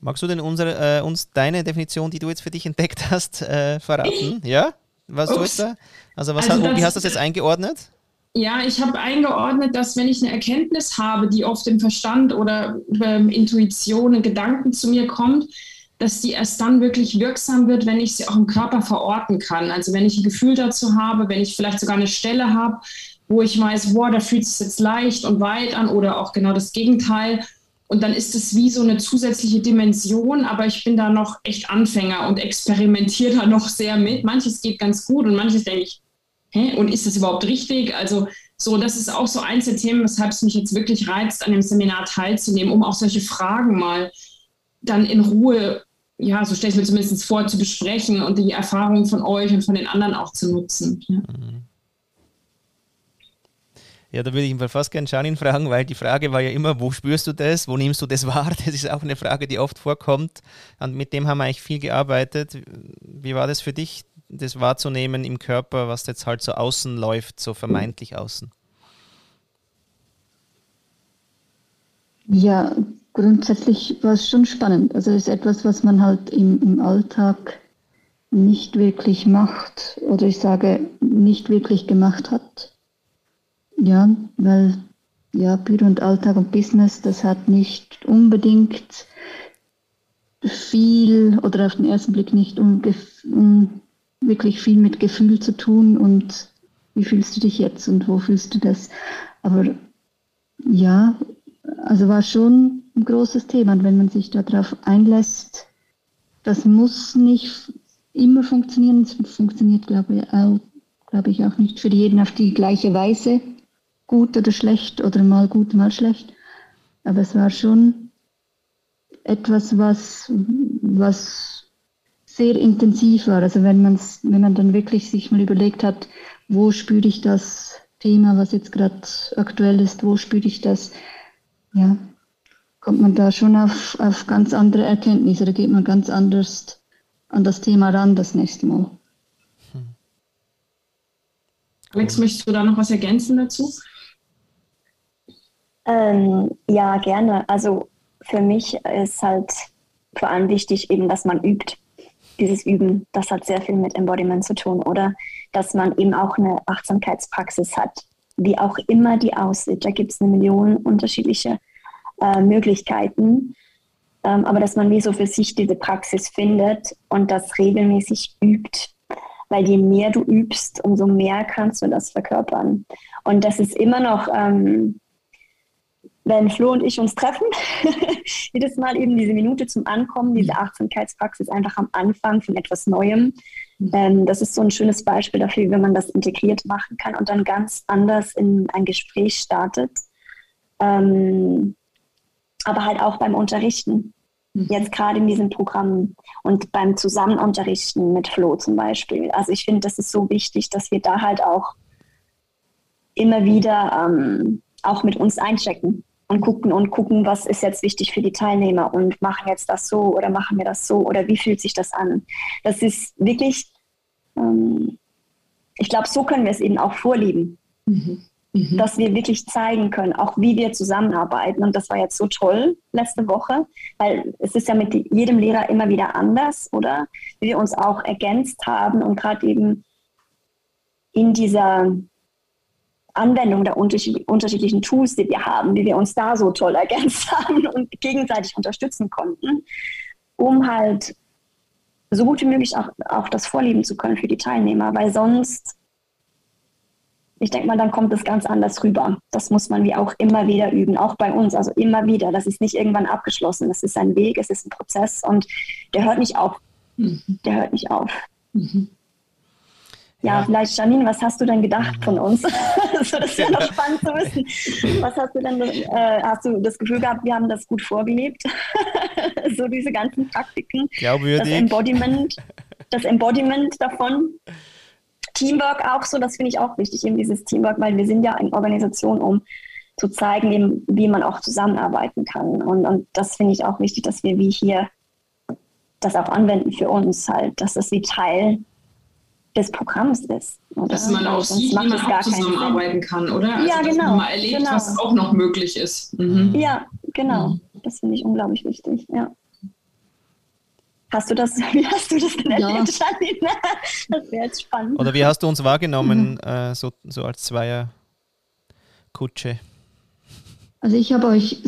Magst du denn unsere, äh, uns deine Definition, die du jetzt für dich entdeckt hast, äh, verraten? Ja? Was Ups. du da? Also, was also hat, wie hast du das jetzt eingeordnet? Ja, ich habe eingeordnet, dass wenn ich eine Erkenntnis habe, die oft im Verstand oder ähm, Intuition, Gedanken zu mir kommt, dass die erst dann wirklich wirksam wird, wenn ich sie auch im Körper verorten kann. Also wenn ich ein Gefühl dazu habe, wenn ich vielleicht sogar eine Stelle habe, wo ich weiß, boah, da fühlt es sich jetzt leicht und weit an oder auch genau das Gegenteil. Und dann ist es wie so eine zusätzliche Dimension, aber ich bin da noch echt Anfänger und experimentiere da noch sehr mit. Manches geht ganz gut und manches denke ich, hä, und ist das überhaupt richtig? Also so, das ist auch so eins der Themen, weshalb es mich jetzt wirklich reizt, an dem Seminar teilzunehmen, um auch solche Fragen mal dann in Ruhe, ja, so stelle ich mir zumindest vor, zu besprechen und die Erfahrungen von euch und von den anderen auch zu nutzen. Ja. Mhm. Ja, da würde ich ihn fast gerne Janin fragen, weil die Frage war ja immer, wo spürst du das, wo nimmst du das wahr? Das ist auch eine Frage, die oft vorkommt. Und mit dem haben wir eigentlich viel gearbeitet. Wie war das für dich, das wahrzunehmen im Körper, was jetzt halt so außen läuft, so vermeintlich außen? Ja, grundsätzlich war es schon spannend. Also es ist etwas, was man halt im, im Alltag nicht wirklich macht oder ich sage nicht wirklich gemacht hat. Ja, weil ja, Büro und Alltag und Business, das hat nicht unbedingt viel oder auf den ersten Blick nicht um, um, wirklich viel mit Gefühl zu tun und wie fühlst du dich jetzt und wo fühlst du das. Aber ja, also war schon ein großes Thema. Und wenn man sich darauf einlässt, das muss nicht immer funktionieren, es funktioniert glaube ich, auch, glaube ich auch nicht für jeden auf die gleiche Weise gut oder schlecht oder mal gut, mal schlecht. Aber es war schon etwas, was, was sehr intensiv war. Also wenn, man's, wenn man dann wirklich sich mal überlegt hat, wo spüre ich das Thema, was jetzt gerade aktuell ist, wo spüre ich das, ja, kommt man da schon auf, auf ganz andere Erkenntnisse oder geht man ganz anders an das Thema ran das nächste Mal. Alex, möchtest du da noch was ergänzen dazu? Ähm, ja, gerne. Also für mich ist halt vor allem wichtig eben, dass man übt. Dieses Üben, das hat sehr viel mit Embodiment zu tun. Oder dass man eben auch eine Achtsamkeitspraxis hat, wie auch immer die aussieht. Da gibt es eine Million unterschiedliche äh, Möglichkeiten. Ähm, aber dass man wie so für sich diese Praxis findet und das regelmäßig übt. weil je mehr du übst, umso mehr kannst du das verkörpern. Und das ist immer noch, ähm, wenn Flo und ich uns treffen, jedes Mal eben diese Minute zum Ankommen, diese Achtsamkeitspraxis einfach am Anfang von etwas Neuem. Ähm, das ist so ein schönes Beispiel dafür, wie man das integriert machen kann und dann ganz anders in ein Gespräch startet. Ähm, aber halt auch beim Unterrichten. Mhm. Jetzt gerade in diesem Programm und beim Zusammenunterrichten mit Flo zum Beispiel. Also ich finde, das ist so wichtig, dass wir da halt auch immer wieder ähm, auch mit uns einchecken und gucken und gucken, was ist jetzt wichtig für die Teilnehmer und machen jetzt das so oder machen wir das so oder wie fühlt sich das an. Das ist wirklich, ähm, ich glaube, so können wir es eben auch vorleben. Mhm. Mhm. Dass wir wirklich zeigen können, auch wie wir zusammenarbeiten. Und das war jetzt so toll letzte Woche, weil es ist ja mit jedem Lehrer immer wieder anders, oder? Wie wir uns auch ergänzt haben und gerade eben in dieser Anwendung der unterschiedlichen Tools, die wir haben, wie wir uns da so toll ergänzt haben und gegenseitig unterstützen konnten, um halt so gut wie möglich auch, auch das vorleben zu können für die Teilnehmer, weil sonst, ich denke mal, dann kommt es ganz anders rüber. Das muss man wie auch immer wieder üben, auch bei uns, also immer wieder. Das ist nicht irgendwann abgeschlossen. Das ist ein Weg, es ist ein Prozess und der hört nicht auf. Mhm. Der hört nicht auf. Mhm. Ja, ja, vielleicht Janine, was hast du denn gedacht von uns? so, das wäre noch spannend zu wissen. Was hast du denn, äh, hast du das Gefühl gehabt, wir haben das gut vorgelebt? so diese ganzen Praktiken. Glaubwürdig. Das Embodiment, das Embodiment davon. Teamwork auch so, das finde ich auch wichtig, eben dieses Teamwork, weil wir sind ja eine Organisation, um zu zeigen, eben, wie man auch zusammenarbeiten kann. Und, und das finde ich auch wichtig, dass wir wie hier das auch anwenden für uns halt, dass das wie Teil des Programms ist. Oder? Dass man auch sieht, wie man auch zusammenarbeiten kann, oder? Also, ja, genau. Dass man mal erlebt, genau. was auch noch möglich ist. Mhm. Ja, genau. Mhm. Das finde ich unglaublich wichtig, ja. Hast du das, wie hast du das denn ja. erlebt, Janine? Das wäre jetzt spannend. Oder wie hast du uns wahrgenommen, mhm. äh, so, so als Zweierkutsche? Also ich habe euch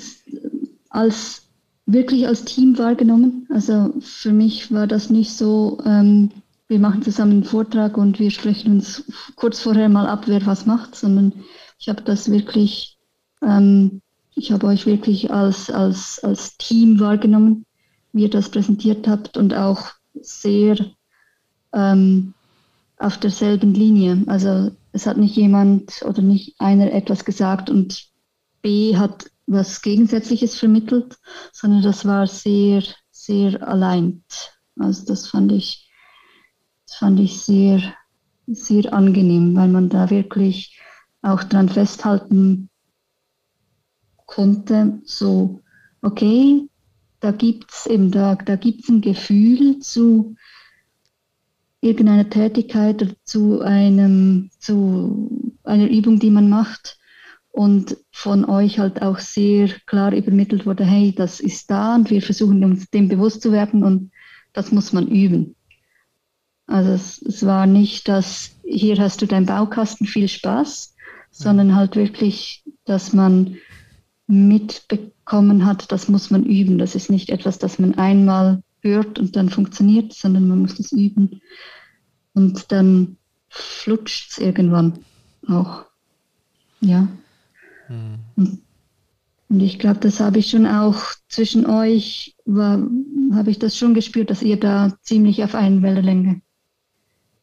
als wirklich als Team wahrgenommen. Also für mich war das nicht so, ähm, wir machen zusammen einen Vortrag und wir sprechen uns kurz vorher mal ab, wer was macht, sondern ich habe das wirklich, ähm, ich habe euch wirklich als, als, als Team wahrgenommen, wie ihr das präsentiert habt und auch sehr ähm, auf derselben Linie. Also es hat nicht jemand oder nicht einer etwas gesagt und B hat was Gegensätzliches vermittelt, sondern das war sehr, sehr allein. Also das fand ich fand ich sehr, sehr angenehm, weil man da wirklich auch dran festhalten konnte, so, okay, da gibt es eben, da, da gibt's ein Gefühl zu irgendeiner Tätigkeit oder zu, einem, zu einer Übung, die man macht und von euch halt auch sehr klar übermittelt wurde, hey, das ist da und wir versuchen uns dem bewusst zu werden und das muss man üben. Also es, es war nicht, dass hier hast du deinen Baukasten, viel Spaß, sondern halt wirklich, dass man mitbekommen hat, das muss man üben. Das ist nicht etwas, das man einmal hört und dann funktioniert, sondern man muss das üben. Und dann flutscht es irgendwann auch. Ja. Hm. Und ich glaube, das habe ich schon auch zwischen euch, habe ich das schon gespürt, dass ihr da ziemlich auf einen Wellenlänge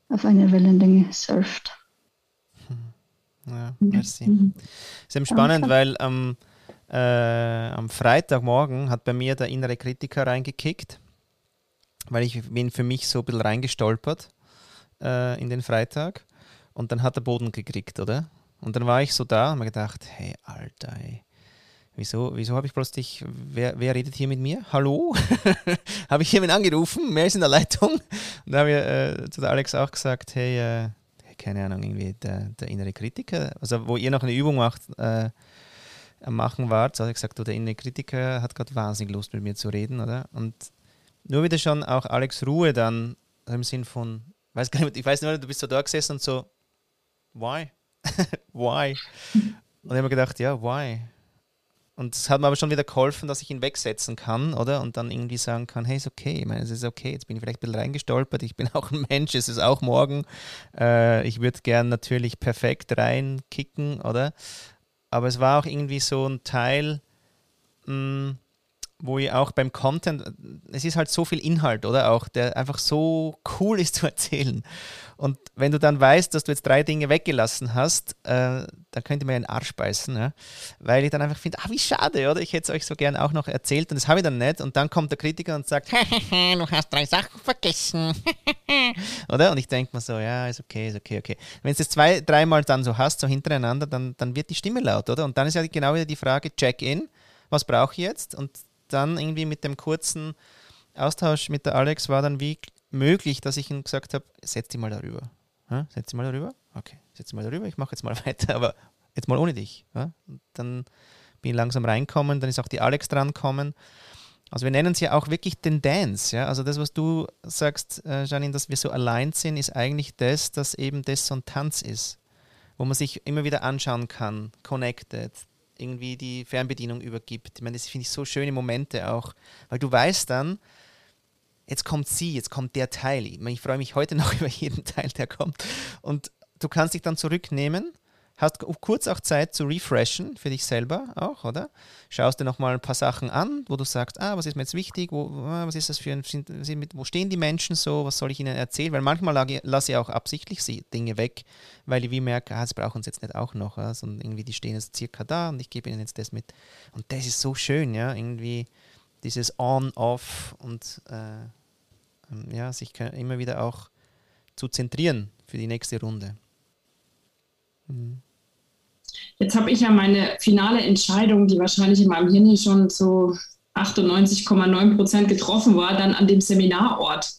auf einer Wellenlänge surft. Hm. Ja, merci. Mhm. Ist eben spannend, weil am, äh, am Freitagmorgen hat bei mir der innere Kritiker reingekickt, weil ich bin für mich so ein bisschen reingestolpert äh, in den Freitag und dann hat er Boden gekriegt, oder? Und dann war ich so da und mir gedacht, hey, Alter, ey, Wieso, wieso habe ich plötzlich, wer, wer redet hier mit mir? Hallo? habe ich jemanden angerufen? Wer ist in der Leitung? Und da habe ich äh, zu der Alex auch gesagt, hey, äh, keine Ahnung, irgendwie der, der innere Kritiker, also wo ihr noch eine Übung macht, äh, am Machen wart, so habe ich gesagt, oh, der innere Kritiker hat gerade wahnsinnig Lust mit mir zu reden, oder? Und nur wieder schon auch Alex Ruhe dann im Sinn von, weiß gar nicht, ich weiß nicht, du bist so da gesessen und so, why? why? Und ich habe mir gedacht, ja, why? Und es hat mir aber schon wieder geholfen, dass ich ihn wegsetzen kann, oder? Und dann irgendwie sagen kann, hey, ist okay, ich meine, es ist okay, jetzt bin ich vielleicht ein bisschen reingestolpert, ich bin auch ein Mensch, es ist auch morgen. Äh, ich würde gern natürlich perfekt reinkicken, oder? Aber es war auch irgendwie so ein Teil, mh, mm, wo ich auch beim Content, es ist halt so viel Inhalt, oder auch, der einfach so cool ist zu erzählen. Und wenn du dann weißt, dass du jetzt drei Dinge weggelassen hast, äh, dann könnte ja einen Arsch beißen, ja? weil ich dann einfach finde, ah, wie schade, oder? Ich hätte es euch so gern auch noch erzählt und das habe ich dann nicht. Und dann kommt der Kritiker und sagt, du hast drei Sachen vergessen, oder? Und ich denke mir so, ja, ist okay, ist okay, okay. Wenn du es zwei, dreimal dann so hast, so hintereinander, dann, dann wird die Stimme laut, oder? Und dann ist ja genau wieder die Frage, Check-in, was brauche ich jetzt? Und dann irgendwie mit dem kurzen Austausch mit der Alex war dann wie möglich, dass ich ihm gesagt habe, setz dich mal darüber. Ja, setz dich mal darüber. Okay, setz dich mal darüber, ich mache jetzt mal weiter, aber jetzt mal ohne dich. Ja? dann bin ich langsam reinkommen, dann ist auch die Alex drankommen. Also wir nennen es ja auch wirklich den Dance. Ja? Also das, was du sagst, äh, Janine, dass wir so allein sind, ist eigentlich das, dass eben das so ein Tanz ist, wo man sich immer wieder anschauen kann, connected, irgendwie die Fernbedienung übergibt. Ich meine, das finde ich so schöne Momente auch, weil du weißt dann, jetzt kommt sie, jetzt kommt der Teil. Ich, meine, ich freue mich heute noch über jeden Teil, der kommt. Und du kannst dich dann zurücknehmen hast kurz auch Zeit zu refreshen für dich selber auch, oder? Schaust dir nochmal ein paar Sachen an, wo du sagst, ah, was ist mir jetzt wichtig, wo, ah, was ist das für ein, wo stehen die Menschen so, was soll ich ihnen erzählen? Weil manchmal lasse ich auch absichtlich Dinge weg, weil ich wie merke, ah, das brauchen sie jetzt nicht auch noch, ja? sondern irgendwie die stehen jetzt circa da und ich gebe ihnen jetzt das mit. Und das ist so schön, ja, irgendwie dieses On-Off und äh, ähm, ja, sich immer wieder auch zu zentrieren für die nächste Runde. Mhm. Jetzt habe ich ja meine finale Entscheidung, die wahrscheinlich in meinem Hirn schon so 98,9 Prozent getroffen war, dann an dem Seminarort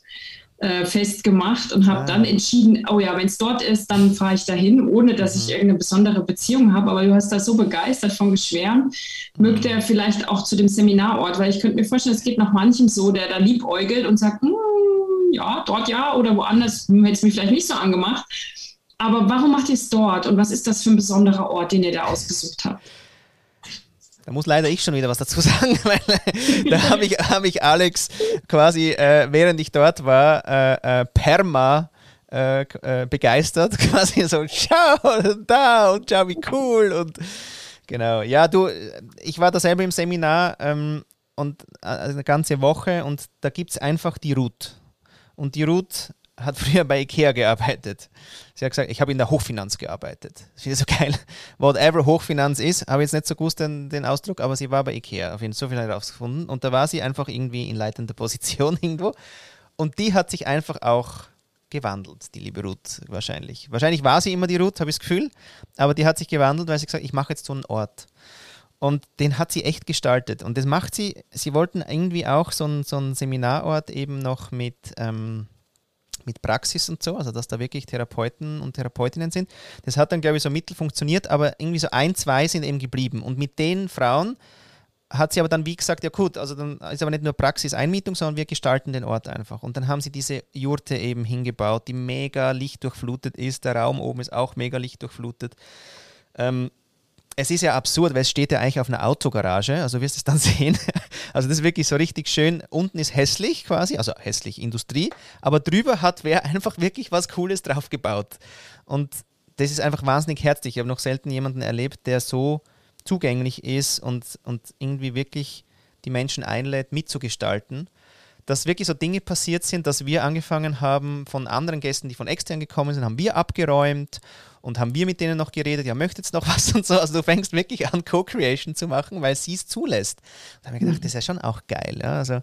äh, festgemacht und habe ah. dann entschieden, oh ja, wenn es dort ist, dann fahre ich dahin, ohne dass mhm. ich irgendeine besondere Beziehung habe. Aber du hast da so begeistert von Geschwärmt, mögt er vielleicht auch zu dem Seminarort, weil ich könnte mir vorstellen, es geht nach manchem so, der da liebäugelt und sagt, hm, ja, dort ja oder woanders hm, hätte es mich vielleicht nicht so angemacht. Aber warum macht ihr es dort und was ist das für ein besonderer Ort, den ihr da ausgesucht habt? Da muss leider ich schon wieder was dazu sagen, weil äh, da habe ich, hab ich Alex quasi, äh, während ich dort war, äh, äh perma äh, äh, begeistert. Quasi so, schau da und schau wie cool und genau. Ja, du, ich war da selber im Seminar ähm, und eine ganze Woche und da gibt es einfach die Route. Und die Route hat früher bei Ikea gearbeitet. Sie hat gesagt, ich habe in der Hochfinanz gearbeitet. Das finde ich so geil. Whatever Hochfinanz ist, habe ich jetzt nicht so gewusst den, den Ausdruck, aber sie war bei Ikea. Auf jeden Fall so viel herausgefunden. Und da war sie einfach irgendwie in leitender Position irgendwo. Und die hat sich einfach auch gewandelt, die liebe Ruth, wahrscheinlich. Wahrscheinlich war sie immer die Ruth, habe ich das Gefühl. Aber die hat sich gewandelt, weil sie gesagt ich mache jetzt so einen Ort. Und den hat sie echt gestaltet. Und das macht sie, sie wollten irgendwie auch so einen, so Seminarort eben noch mit... Ähm, mit Praxis und so, also dass da wirklich Therapeuten und Therapeutinnen sind. Das hat dann, glaube ich, so mittel funktioniert, aber irgendwie so ein, zwei sind eben geblieben. Und mit den Frauen hat sie aber dann wie gesagt, ja gut, also dann ist aber nicht nur Praxis-Einmietung, sondern wir gestalten den Ort einfach. Und dann haben sie diese Jurte eben hingebaut, die mega lichtdurchflutet ist. Der Raum oben ist auch mega lichtdurchflutet. Ähm, es ist ja absurd, weil es steht ja eigentlich auf einer Autogarage, also wirst du es dann sehen. Also das ist wirklich so richtig schön. Unten ist hässlich quasi, also hässlich Industrie, aber drüber hat wer einfach wirklich was Cooles draufgebaut. Und das ist einfach wahnsinnig herzlich. Ich habe noch selten jemanden erlebt, der so zugänglich ist und, und irgendwie wirklich die Menschen einlädt, mitzugestalten dass wirklich so Dinge passiert sind, dass wir angefangen haben, von anderen Gästen, die von extern gekommen sind, haben wir abgeräumt und haben wir mit denen noch geredet, ja, möchtet jetzt noch was und so. Also du fängst wirklich an, Co-Creation zu machen, weil sie es zulässt. Da habe ich gedacht, mhm. das ist ja schon auch geil. Ja? Also,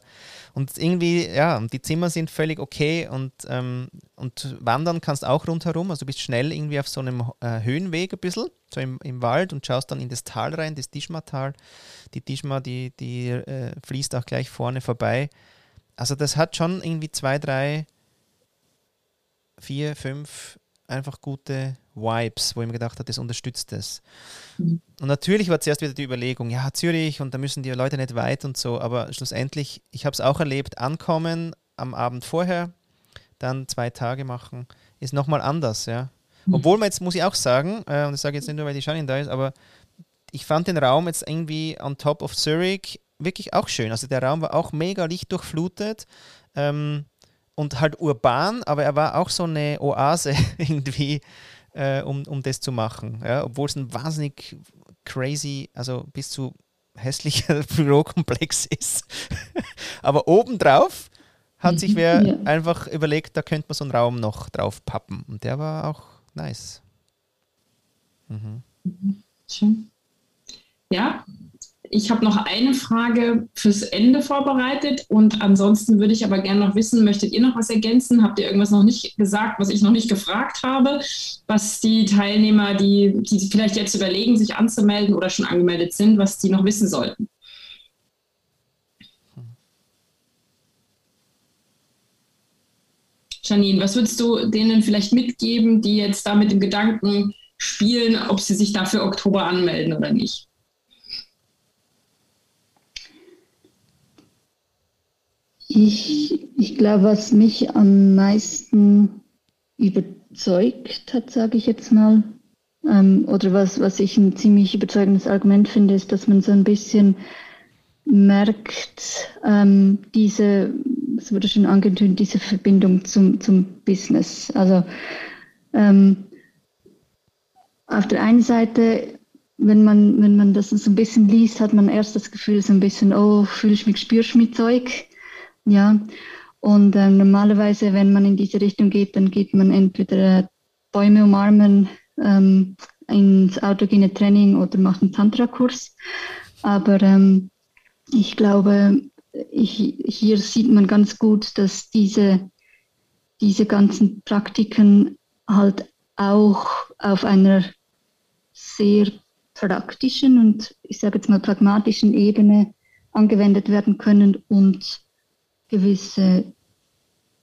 und irgendwie, ja, die Zimmer sind völlig okay und, ähm, und wandern kannst auch rundherum. Also du bist schnell irgendwie auf so einem äh, Höhenweg ein bisschen, so im, im Wald und schaust dann in das Tal rein, das Tischma-Tal. Die Tischma, die, die äh, fließt auch gleich vorne vorbei. Also das hat schon irgendwie zwei, drei, vier, fünf einfach gute Vibes, wo ich mir gedacht habe, das unterstützt das. Mhm. Und natürlich war zuerst wieder die Überlegung, ja, Zürich und da müssen die Leute nicht weit und so, aber schlussendlich, ich habe es auch erlebt, ankommen am Abend vorher, dann zwei Tage machen, ist nochmal anders, ja. Mhm. Obwohl man jetzt, muss ich auch sagen, äh, und das sage ich jetzt nicht nur, weil die Janine da ist, aber ich fand den Raum jetzt irgendwie on top of Zurich wirklich auch schön. Also der Raum war auch mega lichtdurchflutet ähm, und halt urban, aber er war auch so eine Oase irgendwie, äh, um, um das zu machen. Ja? Obwohl es ein wahnsinnig crazy, also bis zu hässlicher Bürokomplex ist. aber obendrauf hat sich wer ja. einfach überlegt, da könnte man so einen Raum noch drauf pappen. Und der war auch nice. Mhm. Schön. Ja, ich habe noch eine Frage fürs Ende vorbereitet und ansonsten würde ich aber gerne noch wissen, möchtet ihr noch was ergänzen? Habt ihr irgendwas noch nicht gesagt, was ich noch nicht gefragt habe, was die Teilnehmer, die, die vielleicht jetzt überlegen, sich anzumelden oder schon angemeldet sind, was die noch wissen sollten? Janine, was würdest du denen vielleicht mitgeben, die jetzt da mit dem Gedanken spielen, ob sie sich dafür Oktober anmelden oder nicht? Ich, ich glaube, was mich am meisten überzeugt hat, sage ich jetzt mal, ähm, oder was, was ich ein ziemlich überzeugendes Argument finde, ist, dass man so ein bisschen merkt, ähm, diese, es wurde schon angetönt, diese Verbindung zum, zum Business. Also ähm, auf der einen Seite, wenn man, wenn man das so ein bisschen liest, hat man erst das Gefühl, so ein bisschen, oh, fühle ich mich, spürst du mich Zeug? Ja, und äh, normalerweise, wenn man in diese Richtung geht, dann geht man entweder äh, Bäume umarmen, ähm, ins autogene Training oder macht einen Tantra-Kurs. Aber ähm, ich glaube, ich, hier sieht man ganz gut, dass diese, diese ganzen Praktiken halt auch auf einer sehr praktischen und ich sage jetzt mal pragmatischen Ebene angewendet werden können und gewisse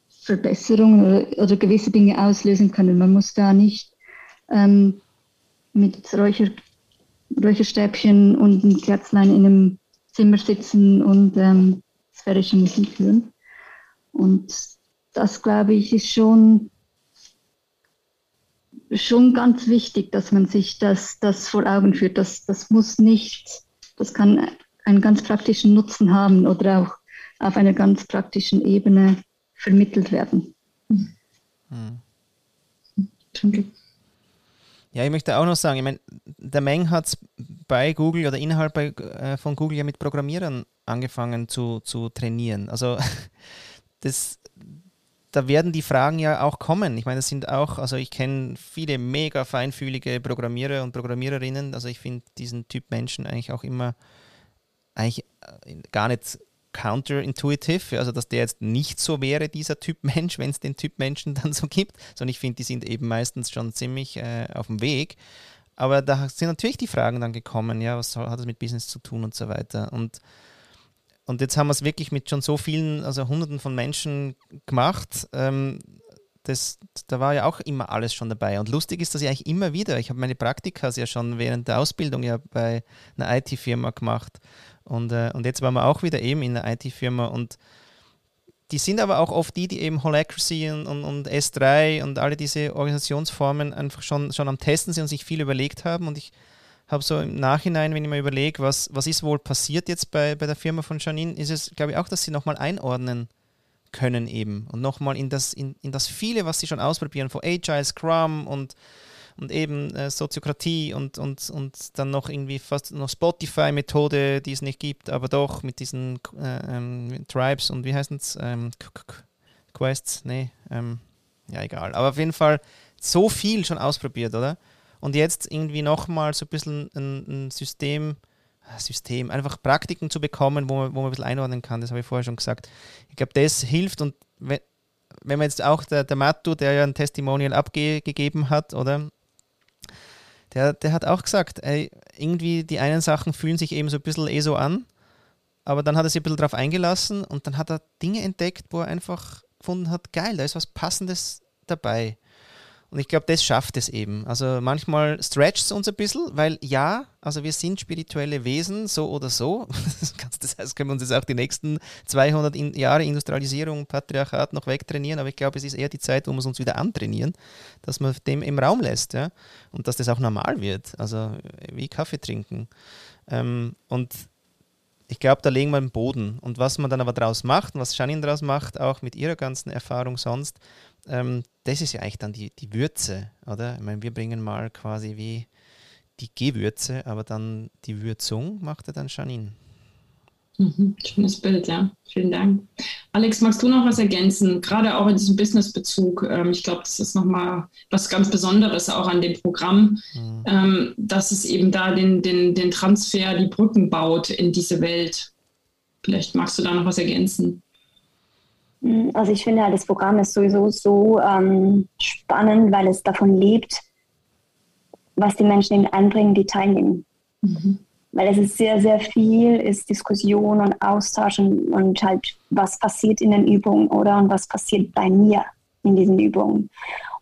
Verbesserungen oder, oder gewisse Dinge auslösen können. Man muss da nicht ähm, mit Räucher, Räucherstäbchen und ein Kerzlein in einem Zimmer sitzen und ähm, sphärische Musik hören. Und das, glaube ich, ist schon, schon ganz wichtig, dass man sich das, das vor Augen führt. Das, das muss nicht, das kann einen ganz praktischen Nutzen haben oder auch auf einer ganz praktischen Ebene vermittelt werden. Hm. Ja, ich möchte auch noch sagen, ich meine, der Meng hat es bei Google oder innerhalb bei, äh, von Google ja mit Programmierern angefangen zu, zu trainieren. Also das, da werden die Fragen ja auch kommen. Ich meine, das sind auch, also ich kenne viele mega feinfühlige Programmierer und Programmiererinnen. Also ich finde diesen Typ Menschen eigentlich auch immer eigentlich äh, gar nicht counterintuitive, also dass der jetzt nicht so wäre, dieser Typ Mensch, wenn es den Typ Menschen dann so gibt, sondern ich finde, die sind eben meistens schon ziemlich äh, auf dem Weg. Aber da sind natürlich die Fragen dann gekommen, ja, was hat das mit Business zu tun und so weiter. Und, und jetzt haben wir es wirklich mit schon so vielen, also hunderten von Menschen gemacht. Ähm, das, da war ja auch immer alles schon dabei. Und lustig ist, dass ich eigentlich immer wieder, ich habe meine Praktika ja schon während der Ausbildung ja bei einer IT-Firma gemacht. Und, äh, und jetzt waren wir auch wieder eben in einer IT-Firma und die sind aber auch oft die, die eben Holacracy und, und, und, S3 und alle diese Organisationsformen einfach schon, schon am Testen sind und sich viel überlegt haben. Und ich habe so im Nachhinein, wenn ich mir überlege, was, was ist wohl passiert jetzt bei, bei der Firma von Janine, ist es, glaube ich, auch, dass sie nochmal einordnen können eben und nochmal in das, in, in das viele, was sie schon ausprobieren, von Agile, Scrum und und eben äh, Soziokratie und, und, und dann noch irgendwie fast noch Spotify-Methode, die es nicht gibt, aber doch mit diesen äh, ähm, Tribes und wie heißen es? Ähm, Quests? Nee, ähm, ja, egal. Aber auf jeden Fall so viel schon ausprobiert, oder? Und jetzt irgendwie nochmal so ein bisschen ein, ein System, ah, System, einfach Praktiken zu bekommen, wo man, wo man ein bisschen einordnen kann, das habe ich vorher schon gesagt. Ich glaube, das hilft und wenn, wenn man jetzt auch der, der Mattu, der ja ein Testimonial abgegeben hat, oder? Der, der hat auch gesagt, ey, irgendwie die einen Sachen fühlen sich eben so ein bisschen eh so an, aber dann hat er sich ein bisschen drauf eingelassen und dann hat er Dinge entdeckt, wo er einfach gefunden hat, geil, da ist was Passendes dabei. Und ich glaube, das schafft es eben. Also manchmal stretcht es uns ein bisschen, weil ja, also wir sind spirituelle Wesen, so oder so. Das heißt, können wir uns jetzt auch die nächsten 200 Jahre Industrialisierung, Patriarchat noch wegtrainieren, aber ich glaube, es ist eher die Zeit, wo wir uns wieder antrainieren, dass man dem im Raum lässt, ja. Und dass das auch normal wird. Also wie Kaffee trinken. Ähm, und ich glaube, da legen wir den Boden. Und was man dann aber daraus macht und was Janine daraus macht, auch mit ihrer ganzen Erfahrung sonst, ähm, das ist ja eigentlich dann die, die Würze, oder? Ich meine, wir bringen mal quasi wie die Gewürze, aber dann die Würzung macht er dann Janine. Mhm, schönes Bild, ja. Vielen Dank. Alex, magst du noch was ergänzen? Gerade auch in diesem Business-Bezug. Ähm, ich glaube, das ist nochmal was ganz Besonderes auch an dem Programm, mhm. ähm, dass es eben da den, den, den Transfer, die Brücken baut in diese Welt. Vielleicht magst du da noch was ergänzen. Hm, also ich finde, das Programm ist sowieso so ähm, spannend, weil es davon lebt, was die Menschen eben einbringen, die teilnehmen. Mhm. Weil es ist sehr, sehr viel, ist Diskussion und Austausch und, und halt, was passiert in den Übungen oder und was passiert bei mir in diesen Übungen.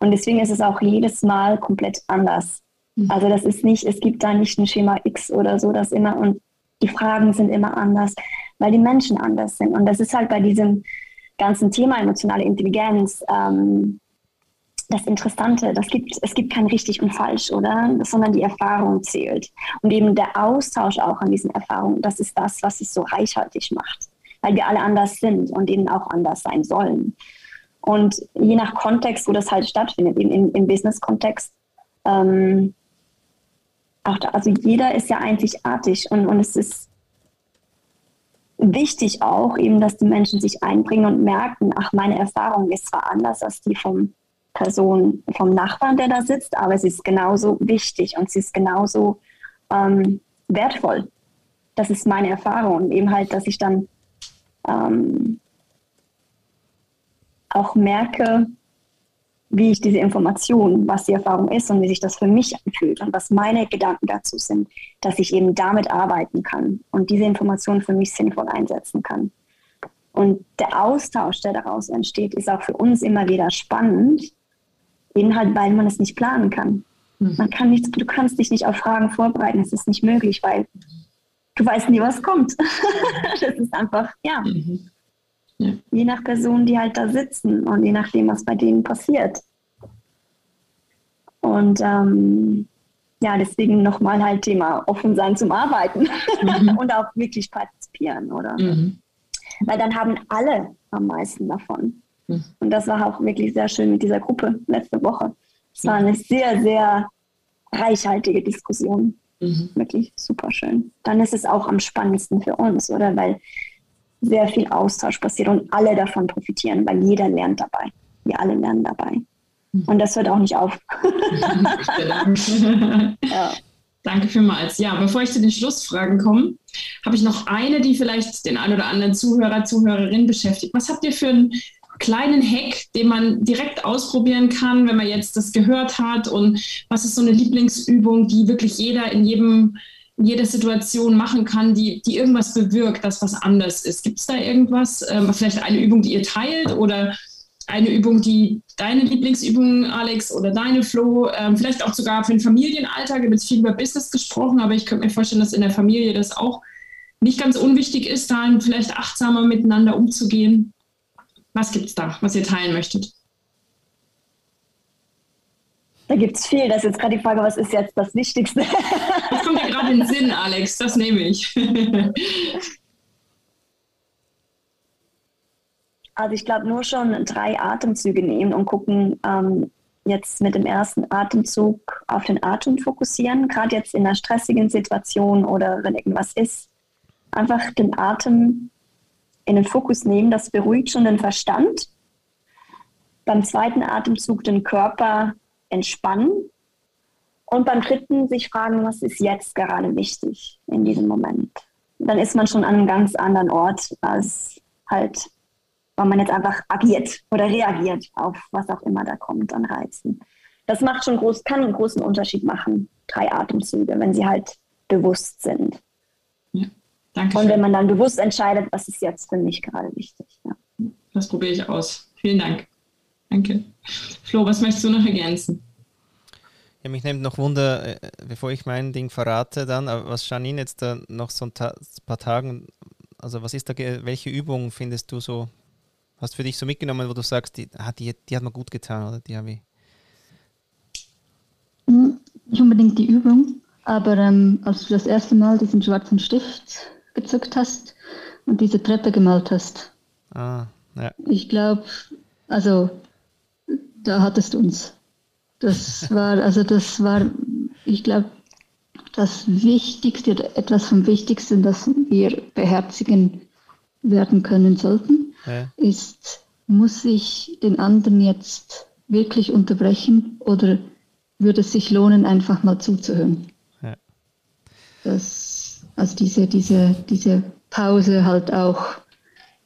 Und deswegen ist es auch jedes Mal komplett anders. Mhm. Also das ist nicht, es gibt da nicht ein Schema X oder so, das immer und die Fragen sind immer anders, weil die Menschen anders sind. Und das ist halt bei diesem ganzen Thema emotionale Intelligenz ähm, das Interessante. Das gibt, es gibt kein richtig und falsch, oder? Sondern die Erfahrung zählt. Und eben der Austausch auch an diesen Erfahrungen, das ist das, was es so reichhaltig macht. Weil wir alle anders sind und eben auch anders sein sollen. Und je nach Kontext, wo das halt stattfindet, im, im Business-Kontext, ähm, auch da, also jeder ist ja einzigartig und, und es ist wichtig auch eben, dass die Menschen sich einbringen und merken, ach, meine Erfahrung ist zwar anders als die vom Person, vom Nachbarn, der da sitzt, aber sie ist genauso wichtig und sie ist genauso ähm, wertvoll. Das ist meine Erfahrung und eben halt, dass ich dann ähm, auch merke, wie ich diese Information, was die Erfahrung ist und wie sich das für mich anfühlt und was meine Gedanken dazu sind, dass ich eben damit arbeiten kann und diese Information für mich sinnvoll einsetzen kann. Und der Austausch, der daraus entsteht, ist auch für uns immer wieder spannend, eben halt, weil man es nicht planen kann. Mhm. Man kann nichts, du kannst dich nicht auf Fragen vorbereiten, es ist nicht möglich, weil du weißt nie, was kommt. das ist einfach, ja. Mhm. Ja. Je nach Person, die halt da sitzen und je nachdem, was bei denen passiert. Und ähm, ja, deswegen nochmal halt Thema offen sein zum Arbeiten mhm. und auch wirklich partizipieren, oder? Mhm. Weil dann haben alle am meisten davon. Mhm. Und das war auch wirklich sehr schön mit dieser Gruppe letzte Woche. Es war eine sehr, sehr reichhaltige Diskussion. Mhm. Wirklich super schön. Dann ist es auch am spannendsten für uns, oder? Weil sehr viel Austausch passiert und alle davon profitieren, weil jeder lernt dabei. Wir alle lernen dabei. Hm. Und das hört auch nicht auf. ja. Danke vielmals. Ja, bevor ich zu den Schlussfragen komme, habe ich noch eine, die vielleicht den ein oder anderen Zuhörer, Zuhörerin beschäftigt. Was habt ihr für einen kleinen Hack, den man direkt ausprobieren kann, wenn man jetzt das gehört hat? Und was ist so eine Lieblingsübung, die wirklich jeder in jedem in jeder Situation machen kann, die, die irgendwas bewirkt, das was anders ist. Gibt es da irgendwas? Ähm, vielleicht eine Übung, die ihr teilt oder eine Übung, die deine Lieblingsübung, Alex, oder deine Flo, ähm, vielleicht auch sogar für den Familienalltag. Wir haben jetzt viel über Business gesprochen, aber ich könnte mir vorstellen, dass in der Familie das auch nicht ganz unwichtig ist, da vielleicht achtsamer miteinander umzugehen. Was gibt es da, was ihr teilen möchtet? Da gibt es viel. Das ist jetzt gerade die Frage, was ist jetzt das Wichtigste? Das kommt mir gerade in den Sinn, Alex. Das nehme ich. Also ich glaube nur schon drei Atemzüge nehmen und gucken, ähm, jetzt mit dem ersten Atemzug auf den Atem fokussieren, gerade jetzt in einer stressigen Situation oder wenn irgendwas ist. Einfach den Atem in den Fokus nehmen, das beruhigt schon den Verstand. Beim zweiten Atemzug den Körper entspannen und beim dritten sich fragen, was ist jetzt gerade wichtig in diesem Moment. Dann ist man schon an einem ganz anderen Ort, als halt, weil man jetzt einfach agiert oder reagiert auf was auch immer da kommt an Reizen. Das macht schon groß, kann einen großen Unterschied machen, drei Atemzüge, wenn sie halt bewusst sind. Ja, danke. Und wenn man dann bewusst entscheidet, was ist jetzt für mich gerade wichtig. Ja. Das probiere ich aus. Vielen Dank. danke. Flo, was möchtest du noch ergänzen? Ja, mich nimmt noch Wunder, äh, bevor ich mein Ding verrate, dann, was Janine jetzt da noch so ein Ta paar Tagen, also was ist da, welche Übung findest du so, hast für dich so mitgenommen, wo du sagst, die, ah, die, die hat mir gut getan, oder die habe ich? Hm, nicht unbedingt die Übung, aber ähm, als du das erste Mal diesen schwarzen Stift gezückt hast und diese Treppe gemalt hast. Ah, ja. Ich glaube, also da hattest du uns. Das war, also das war, ich glaube, das Wichtigste, etwas vom Wichtigsten, das wir beherzigen werden können sollten, ja. ist, muss ich den anderen jetzt wirklich unterbrechen oder würde es sich lohnen, einfach mal zuzuhören? Ja. Das, also diese, diese, diese Pause halt auch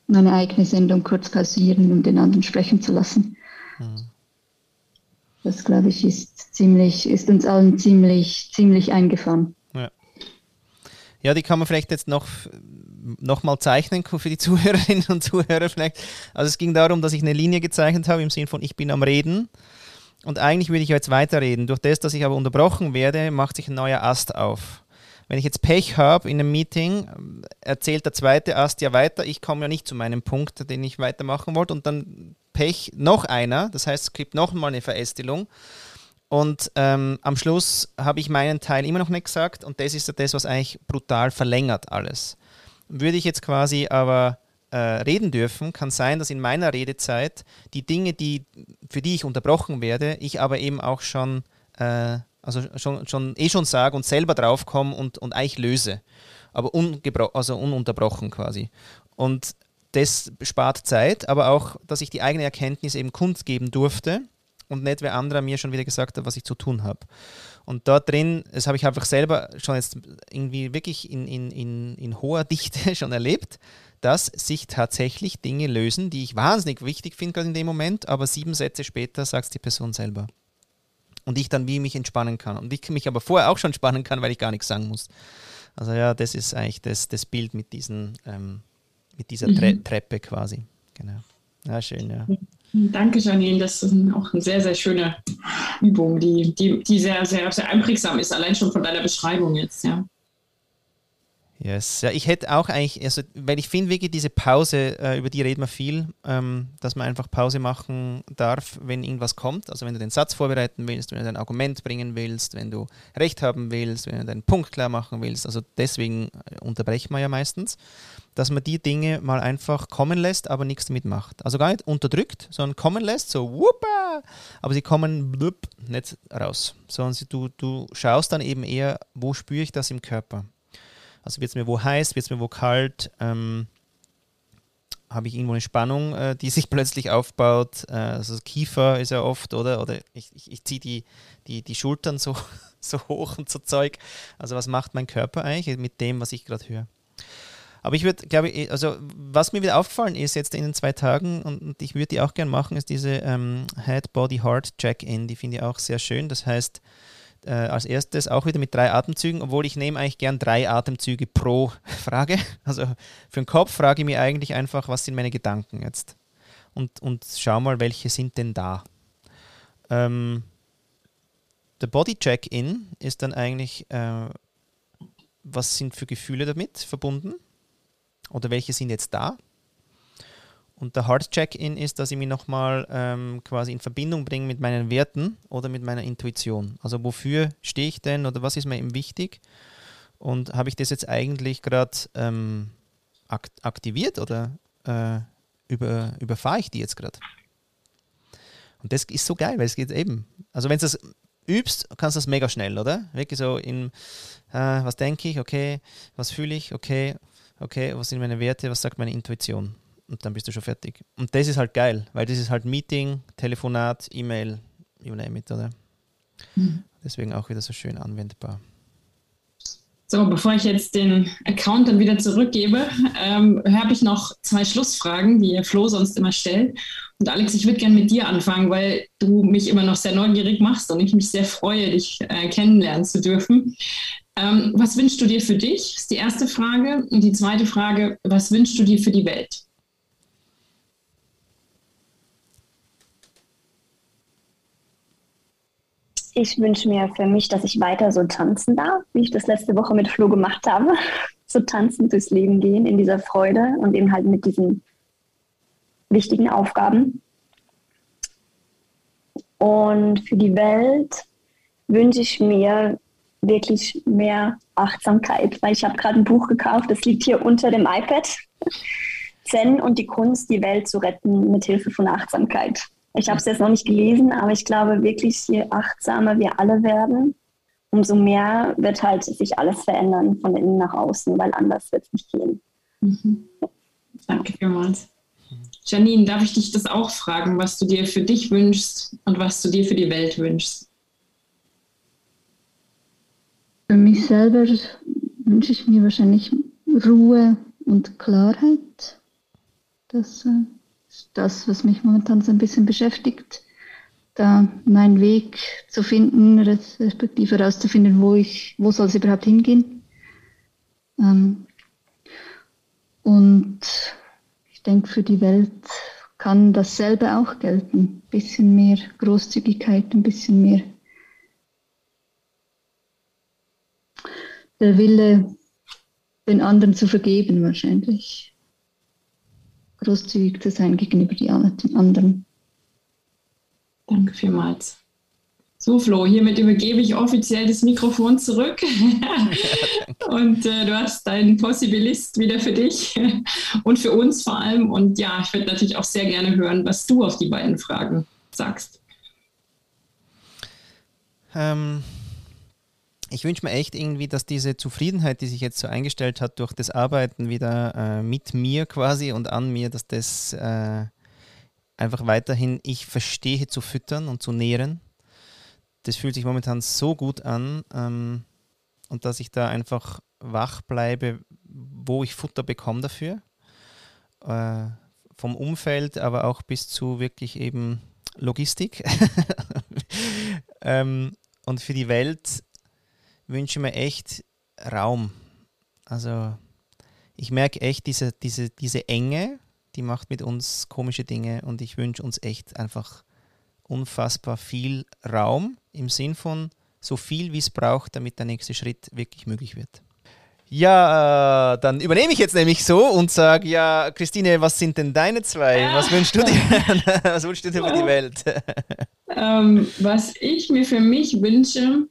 meine eigene Sendung kurz pausieren, um den anderen sprechen zu lassen. Mhm. Das, glaube ich, ist ziemlich, ist uns allen ziemlich, ziemlich eingefahren. Ja. ja, die kann man vielleicht jetzt noch, noch mal zeichnen für die Zuhörerinnen und Zuhörer vielleicht. Also es ging darum, dass ich eine Linie gezeichnet habe im Sinne von ich bin am Reden und eigentlich würde ich jetzt weiterreden. Durch das, dass ich aber unterbrochen werde, macht sich ein neuer Ast auf. Wenn ich jetzt Pech habe in einem Meeting, erzählt der zweite Ast ja weiter, ich komme ja nicht zu meinem Punkt, den ich weitermachen wollte und dann Pech noch einer, das heißt, es gibt noch mal eine Verästelung. Und ähm, am Schluss habe ich meinen Teil immer noch nicht gesagt und das ist ja das, was eigentlich brutal verlängert alles. Würde ich jetzt quasi aber äh, reden dürfen, kann sein, dass in meiner Redezeit die Dinge, die, für die ich unterbrochen werde, ich aber eben auch schon, äh, also schon, schon eh schon sage und selber draufkomme und, und eigentlich löse. Aber also ununterbrochen quasi. Und das spart Zeit, aber auch, dass ich die eigene Erkenntnis eben kundgeben durfte und nicht wer anderer mir schon wieder gesagt hat, was ich zu tun habe. Und dort drin, das habe ich einfach selber schon jetzt irgendwie wirklich in, in, in, in hoher Dichte schon erlebt, dass sich tatsächlich Dinge lösen, die ich wahnsinnig wichtig finde gerade in dem Moment, aber sieben Sätze später sagt es die Person selber. Und ich dann wie mich entspannen kann. Und ich mich aber vorher auch schon entspannen kann, weil ich gar nichts sagen muss. Also ja, das ist eigentlich das, das Bild mit diesen ähm, mit dieser Tre mhm. Treppe quasi. Genau. Ja, schön, ja. Danke, Janine. Das ist auch eine sehr, sehr schöne Übung, die, die, die sehr, sehr, sehr einprägsam ist, allein schon von deiner Beschreibung jetzt, ja. Yes. Ja, ich hätte auch eigentlich, also, weil ich finde wirklich diese Pause, äh, über die reden wir viel, ähm, dass man einfach Pause machen darf, wenn irgendwas kommt. Also wenn du den Satz vorbereiten willst, wenn du dein Argument bringen willst, wenn du Recht haben willst, wenn du deinen Punkt klar machen willst. Also deswegen äh, unterbrechen wir ja meistens, dass man die Dinge mal einfach kommen lässt, aber nichts damit macht. Also gar nicht unterdrückt, sondern kommen lässt, so wuppa, aber sie kommen blub, nicht raus. Sondern du, du schaust dann eben eher, wo spüre ich das im Körper also wird es mir wo heiß, wird es mir wo kalt, ähm, habe ich irgendwo eine Spannung, äh, die sich plötzlich aufbaut. Äh, also Kiefer ist ja oft, oder? Oder ich, ich, ich ziehe die, die, die Schultern so, so hoch und so Zeug. Also was macht mein Körper eigentlich mit dem, was ich gerade höre? Aber ich würde, glaube ich, also was mir wieder aufgefallen ist jetzt in den zwei Tagen und ich würde die auch gerne machen, ist diese ähm, Head, Body, Heart Check-In. Die finde ich auch sehr schön. Das heißt, äh, als erstes auch wieder mit drei Atemzügen, obwohl ich nehme eigentlich gern drei Atemzüge pro Frage. Also für den Kopf frage ich mir eigentlich einfach, was sind meine Gedanken jetzt? Und, und schau mal, welche sind denn da? Ähm, der Body Check-In ist dann eigentlich, äh, was sind für Gefühle damit verbunden? Oder welche sind jetzt da? Und der Hard Check-In ist, dass ich mich nochmal ähm, quasi in Verbindung bringe mit meinen Werten oder mit meiner Intuition. Also wofür stehe ich denn oder was ist mir eben wichtig? Und habe ich das jetzt eigentlich gerade ähm, akt aktiviert oder äh, über, überfahre ich die jetzt gerade? Und das ist so geil, weil es geht eben. Also wenn du das übst, kannst du das mega schnell, oder? Wirklich so in, äh, was denke ich, okay, was fühle ich, okay, okay, was sind meine Werte, was sagt meine Intuition? Und dann bist du schon fertig. Und das ist halt geil, weil das ist halt Meeting, Telefonat, E-Mail, you name it, oder? Mhm. Deswegen auch wieder so schön anwendbar. So, bevor ich jetzt den Account dann wieder zurückgebe, ähm, habe ich noch zwei Schlussfragen, die Flo sonst immer stellt. Und Alex, ich würde gerne mit dir anfangen, weil du mich immer noch sehr neugierig machst und ich mich sehr freue, dich äh, kennenlernen zu dürfen. Ähm, was wünschst du dir für dich? Ist die erste Frage. Und die zweite Frage, was wünschst du dir für die Welt? Ich wünsche mir für mich, dass ich weiter so tanzen darf, wie ich das letzte Woche mit Flo gemacht habe. So tanzen durchs Leben gehen in dieser Freude und eben halt mit diesen wichtigen Aufgaben. Und für die Welt wünsche ich mir wirklich mehr Achtsamkeit, weil ich habe gerade ein Buch gekauft, das liegt hier unter dem iPad. Zen und die Kunst, die Welt zu retten mit Hilfe von Achtsamkeit. Ich habe es jetzt noch nicht gelesen, aber ich glaube wirklich, je achtsamer wir alle werden, umso mehr wird halt sich alles verändern von innen nach außen, weil anders wird es nicht gehen. Mhm. Danke vielmals. Janine, darf ich dich das auch fragen, was du dir für dich wünschst und was du dir für die Welt wünschst? Für mich selber wünsche ich mir wahrscheinlich Ruhe und Klarheit. Das äh, das, was mich momentan so ein bisschen beschäftigt, da meinen Weg zu finden, respektive herauszufinden, wo ich, wo soll es überhaupt hingehen. Ähm, und ich denke, für die Welt kann dasselbe auch gelten. Ein bisschen mehr Großzügigkeit, ein bisschen mehr der Wille, den anderen zu vergeben wahrscheinlich. Großzügig zu sein gegenüber den anderen. Danke vielmals. So, Flo, hiermit übergebe ich offiziell das Mikrofon zurück. und äh, du hast deinen Possibilist wieder für dich und für uns vor allem. Und ja, ich würde natürlich auch sehr gerne hören, was du auf die beiden Fragen sagst. Ähm, ich wünsche mir echt irgendwie, dass diese Zufriedenheit, die sich jetzt so eingestellt hat durch das Arbeiten wieder äh, mit mir quasi und an mir, dass das äh, einfach weiterhin ich verstehe zu füttern und zu nähren. Das fühlt sich momentan so gut an ähm, und dass ich da einfach wach bleibe, wo ich Futter bekomme dafür. Äh, vom Umfeld, aber auch bis zu wirklich eben Logistik. ähm, und für die Welt wünsche mir echt Raum. Also ich merke echt diese, diese, diese Enge, die macht mit uns komische Dinge und ich wünsche uns echt einfach unfassbar viel Raum im Sinn von so viel, wie es braucht, damit der nächste Schritt wirklich möglich wird. Ja, äh, dann übernehme ich jetzt nämlich so und sage, ja, Christine, was sind denn deine zwei? Was wünschst du dir, was wünschst du dir für die Welt? ähm, was ich mir für mich wünsche,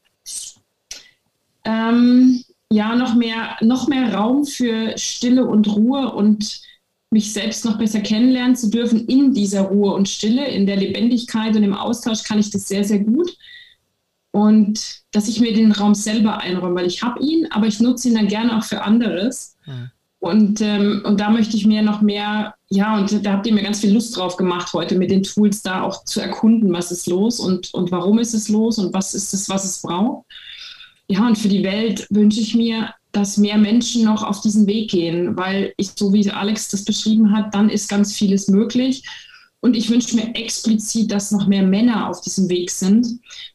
ähm, ja, noch mehr, noch mehr Raum für Stille und Ruhe und mich selbst noch besser kennenlernen zu dürfen in dieser Ruhe und Stille, in der Lebendigkeit und im Austausch kann ich das sehr, sehr gut. Und dass ich mir den Raum selber einräume, weil ich habe ihn, aber ich nutze ihn dann gerne auch für anderes. Mhm. Und, ähm, und da möchte ich mir noch mehr, ja, und da habt ihr mir ganz viel Lust drauf gemacht heute mit den Tools da auch zu erkunden, was ist los und, und warum ist es los und was ist es, was es braucht. Ja, und für die Welt wünsche ich mir, dass mehr Menschen noch auf diesen Weg gehen, weil ich, so wie Alex das beschrieben hat, dann ist ganz vieles möglich. Und ich wünsche mir explizit, dass noch mehr Männer auf diesem Weg sind,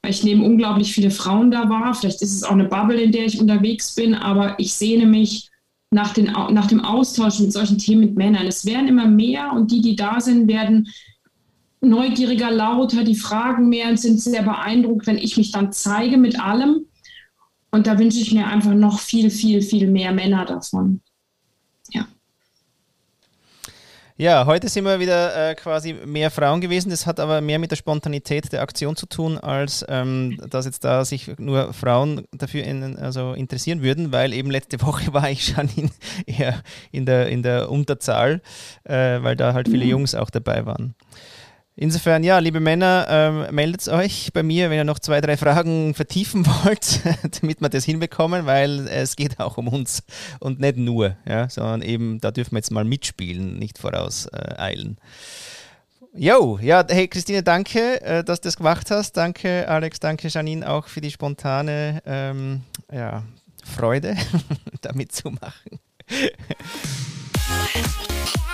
weil ich neben unglaublich viele Frauen da war. Vielleicht ist es auch eine Bubble, in der ich unterwegs bin, aber ich sehne mich nach, den, nach dem Austausch mit solchen Themen mit Männern. Es werden immer mehr und die, die da sind, werden neugieriger, lauter, die fragen mehr und sind sehr beeindruckt, wenn ich mich dann zeige mit allem. Und da wünsche ich mir einfach noch viel, viel, viel mehr Männer davon. Ja. Ja, heute sind wir wieder äh, quasi mehr Frauen gewesen. Das hat aber mehr mit der Spontanität der Aktion zu tun, als ähm, dass jetzt da sich nur Frauen dafür in, also interessieren würden, weil eben letzte Woche war ich schon in, eher in der, in der Unterzahl, äh, weil da halt viele. Jungs auch dabei waren. Insofern, ja, liebe Männer, ähm, meldet euch bei mir, wenn ihr noch zwei, drei Fragen vertiefen wollt, damit wir das hinbekommen, weil es geht auch um uns und nicht nur, ja, sondern eben, da dürfen wir jetzt mal mitspielen, nicht vorauseilen. Äh, Jo, ja, hey Christine, danke, äh, dass du das gemacht hast. Danke, Alex, danke, Janine, auch für die spontane ähm, ja, Freude, damit zu machen.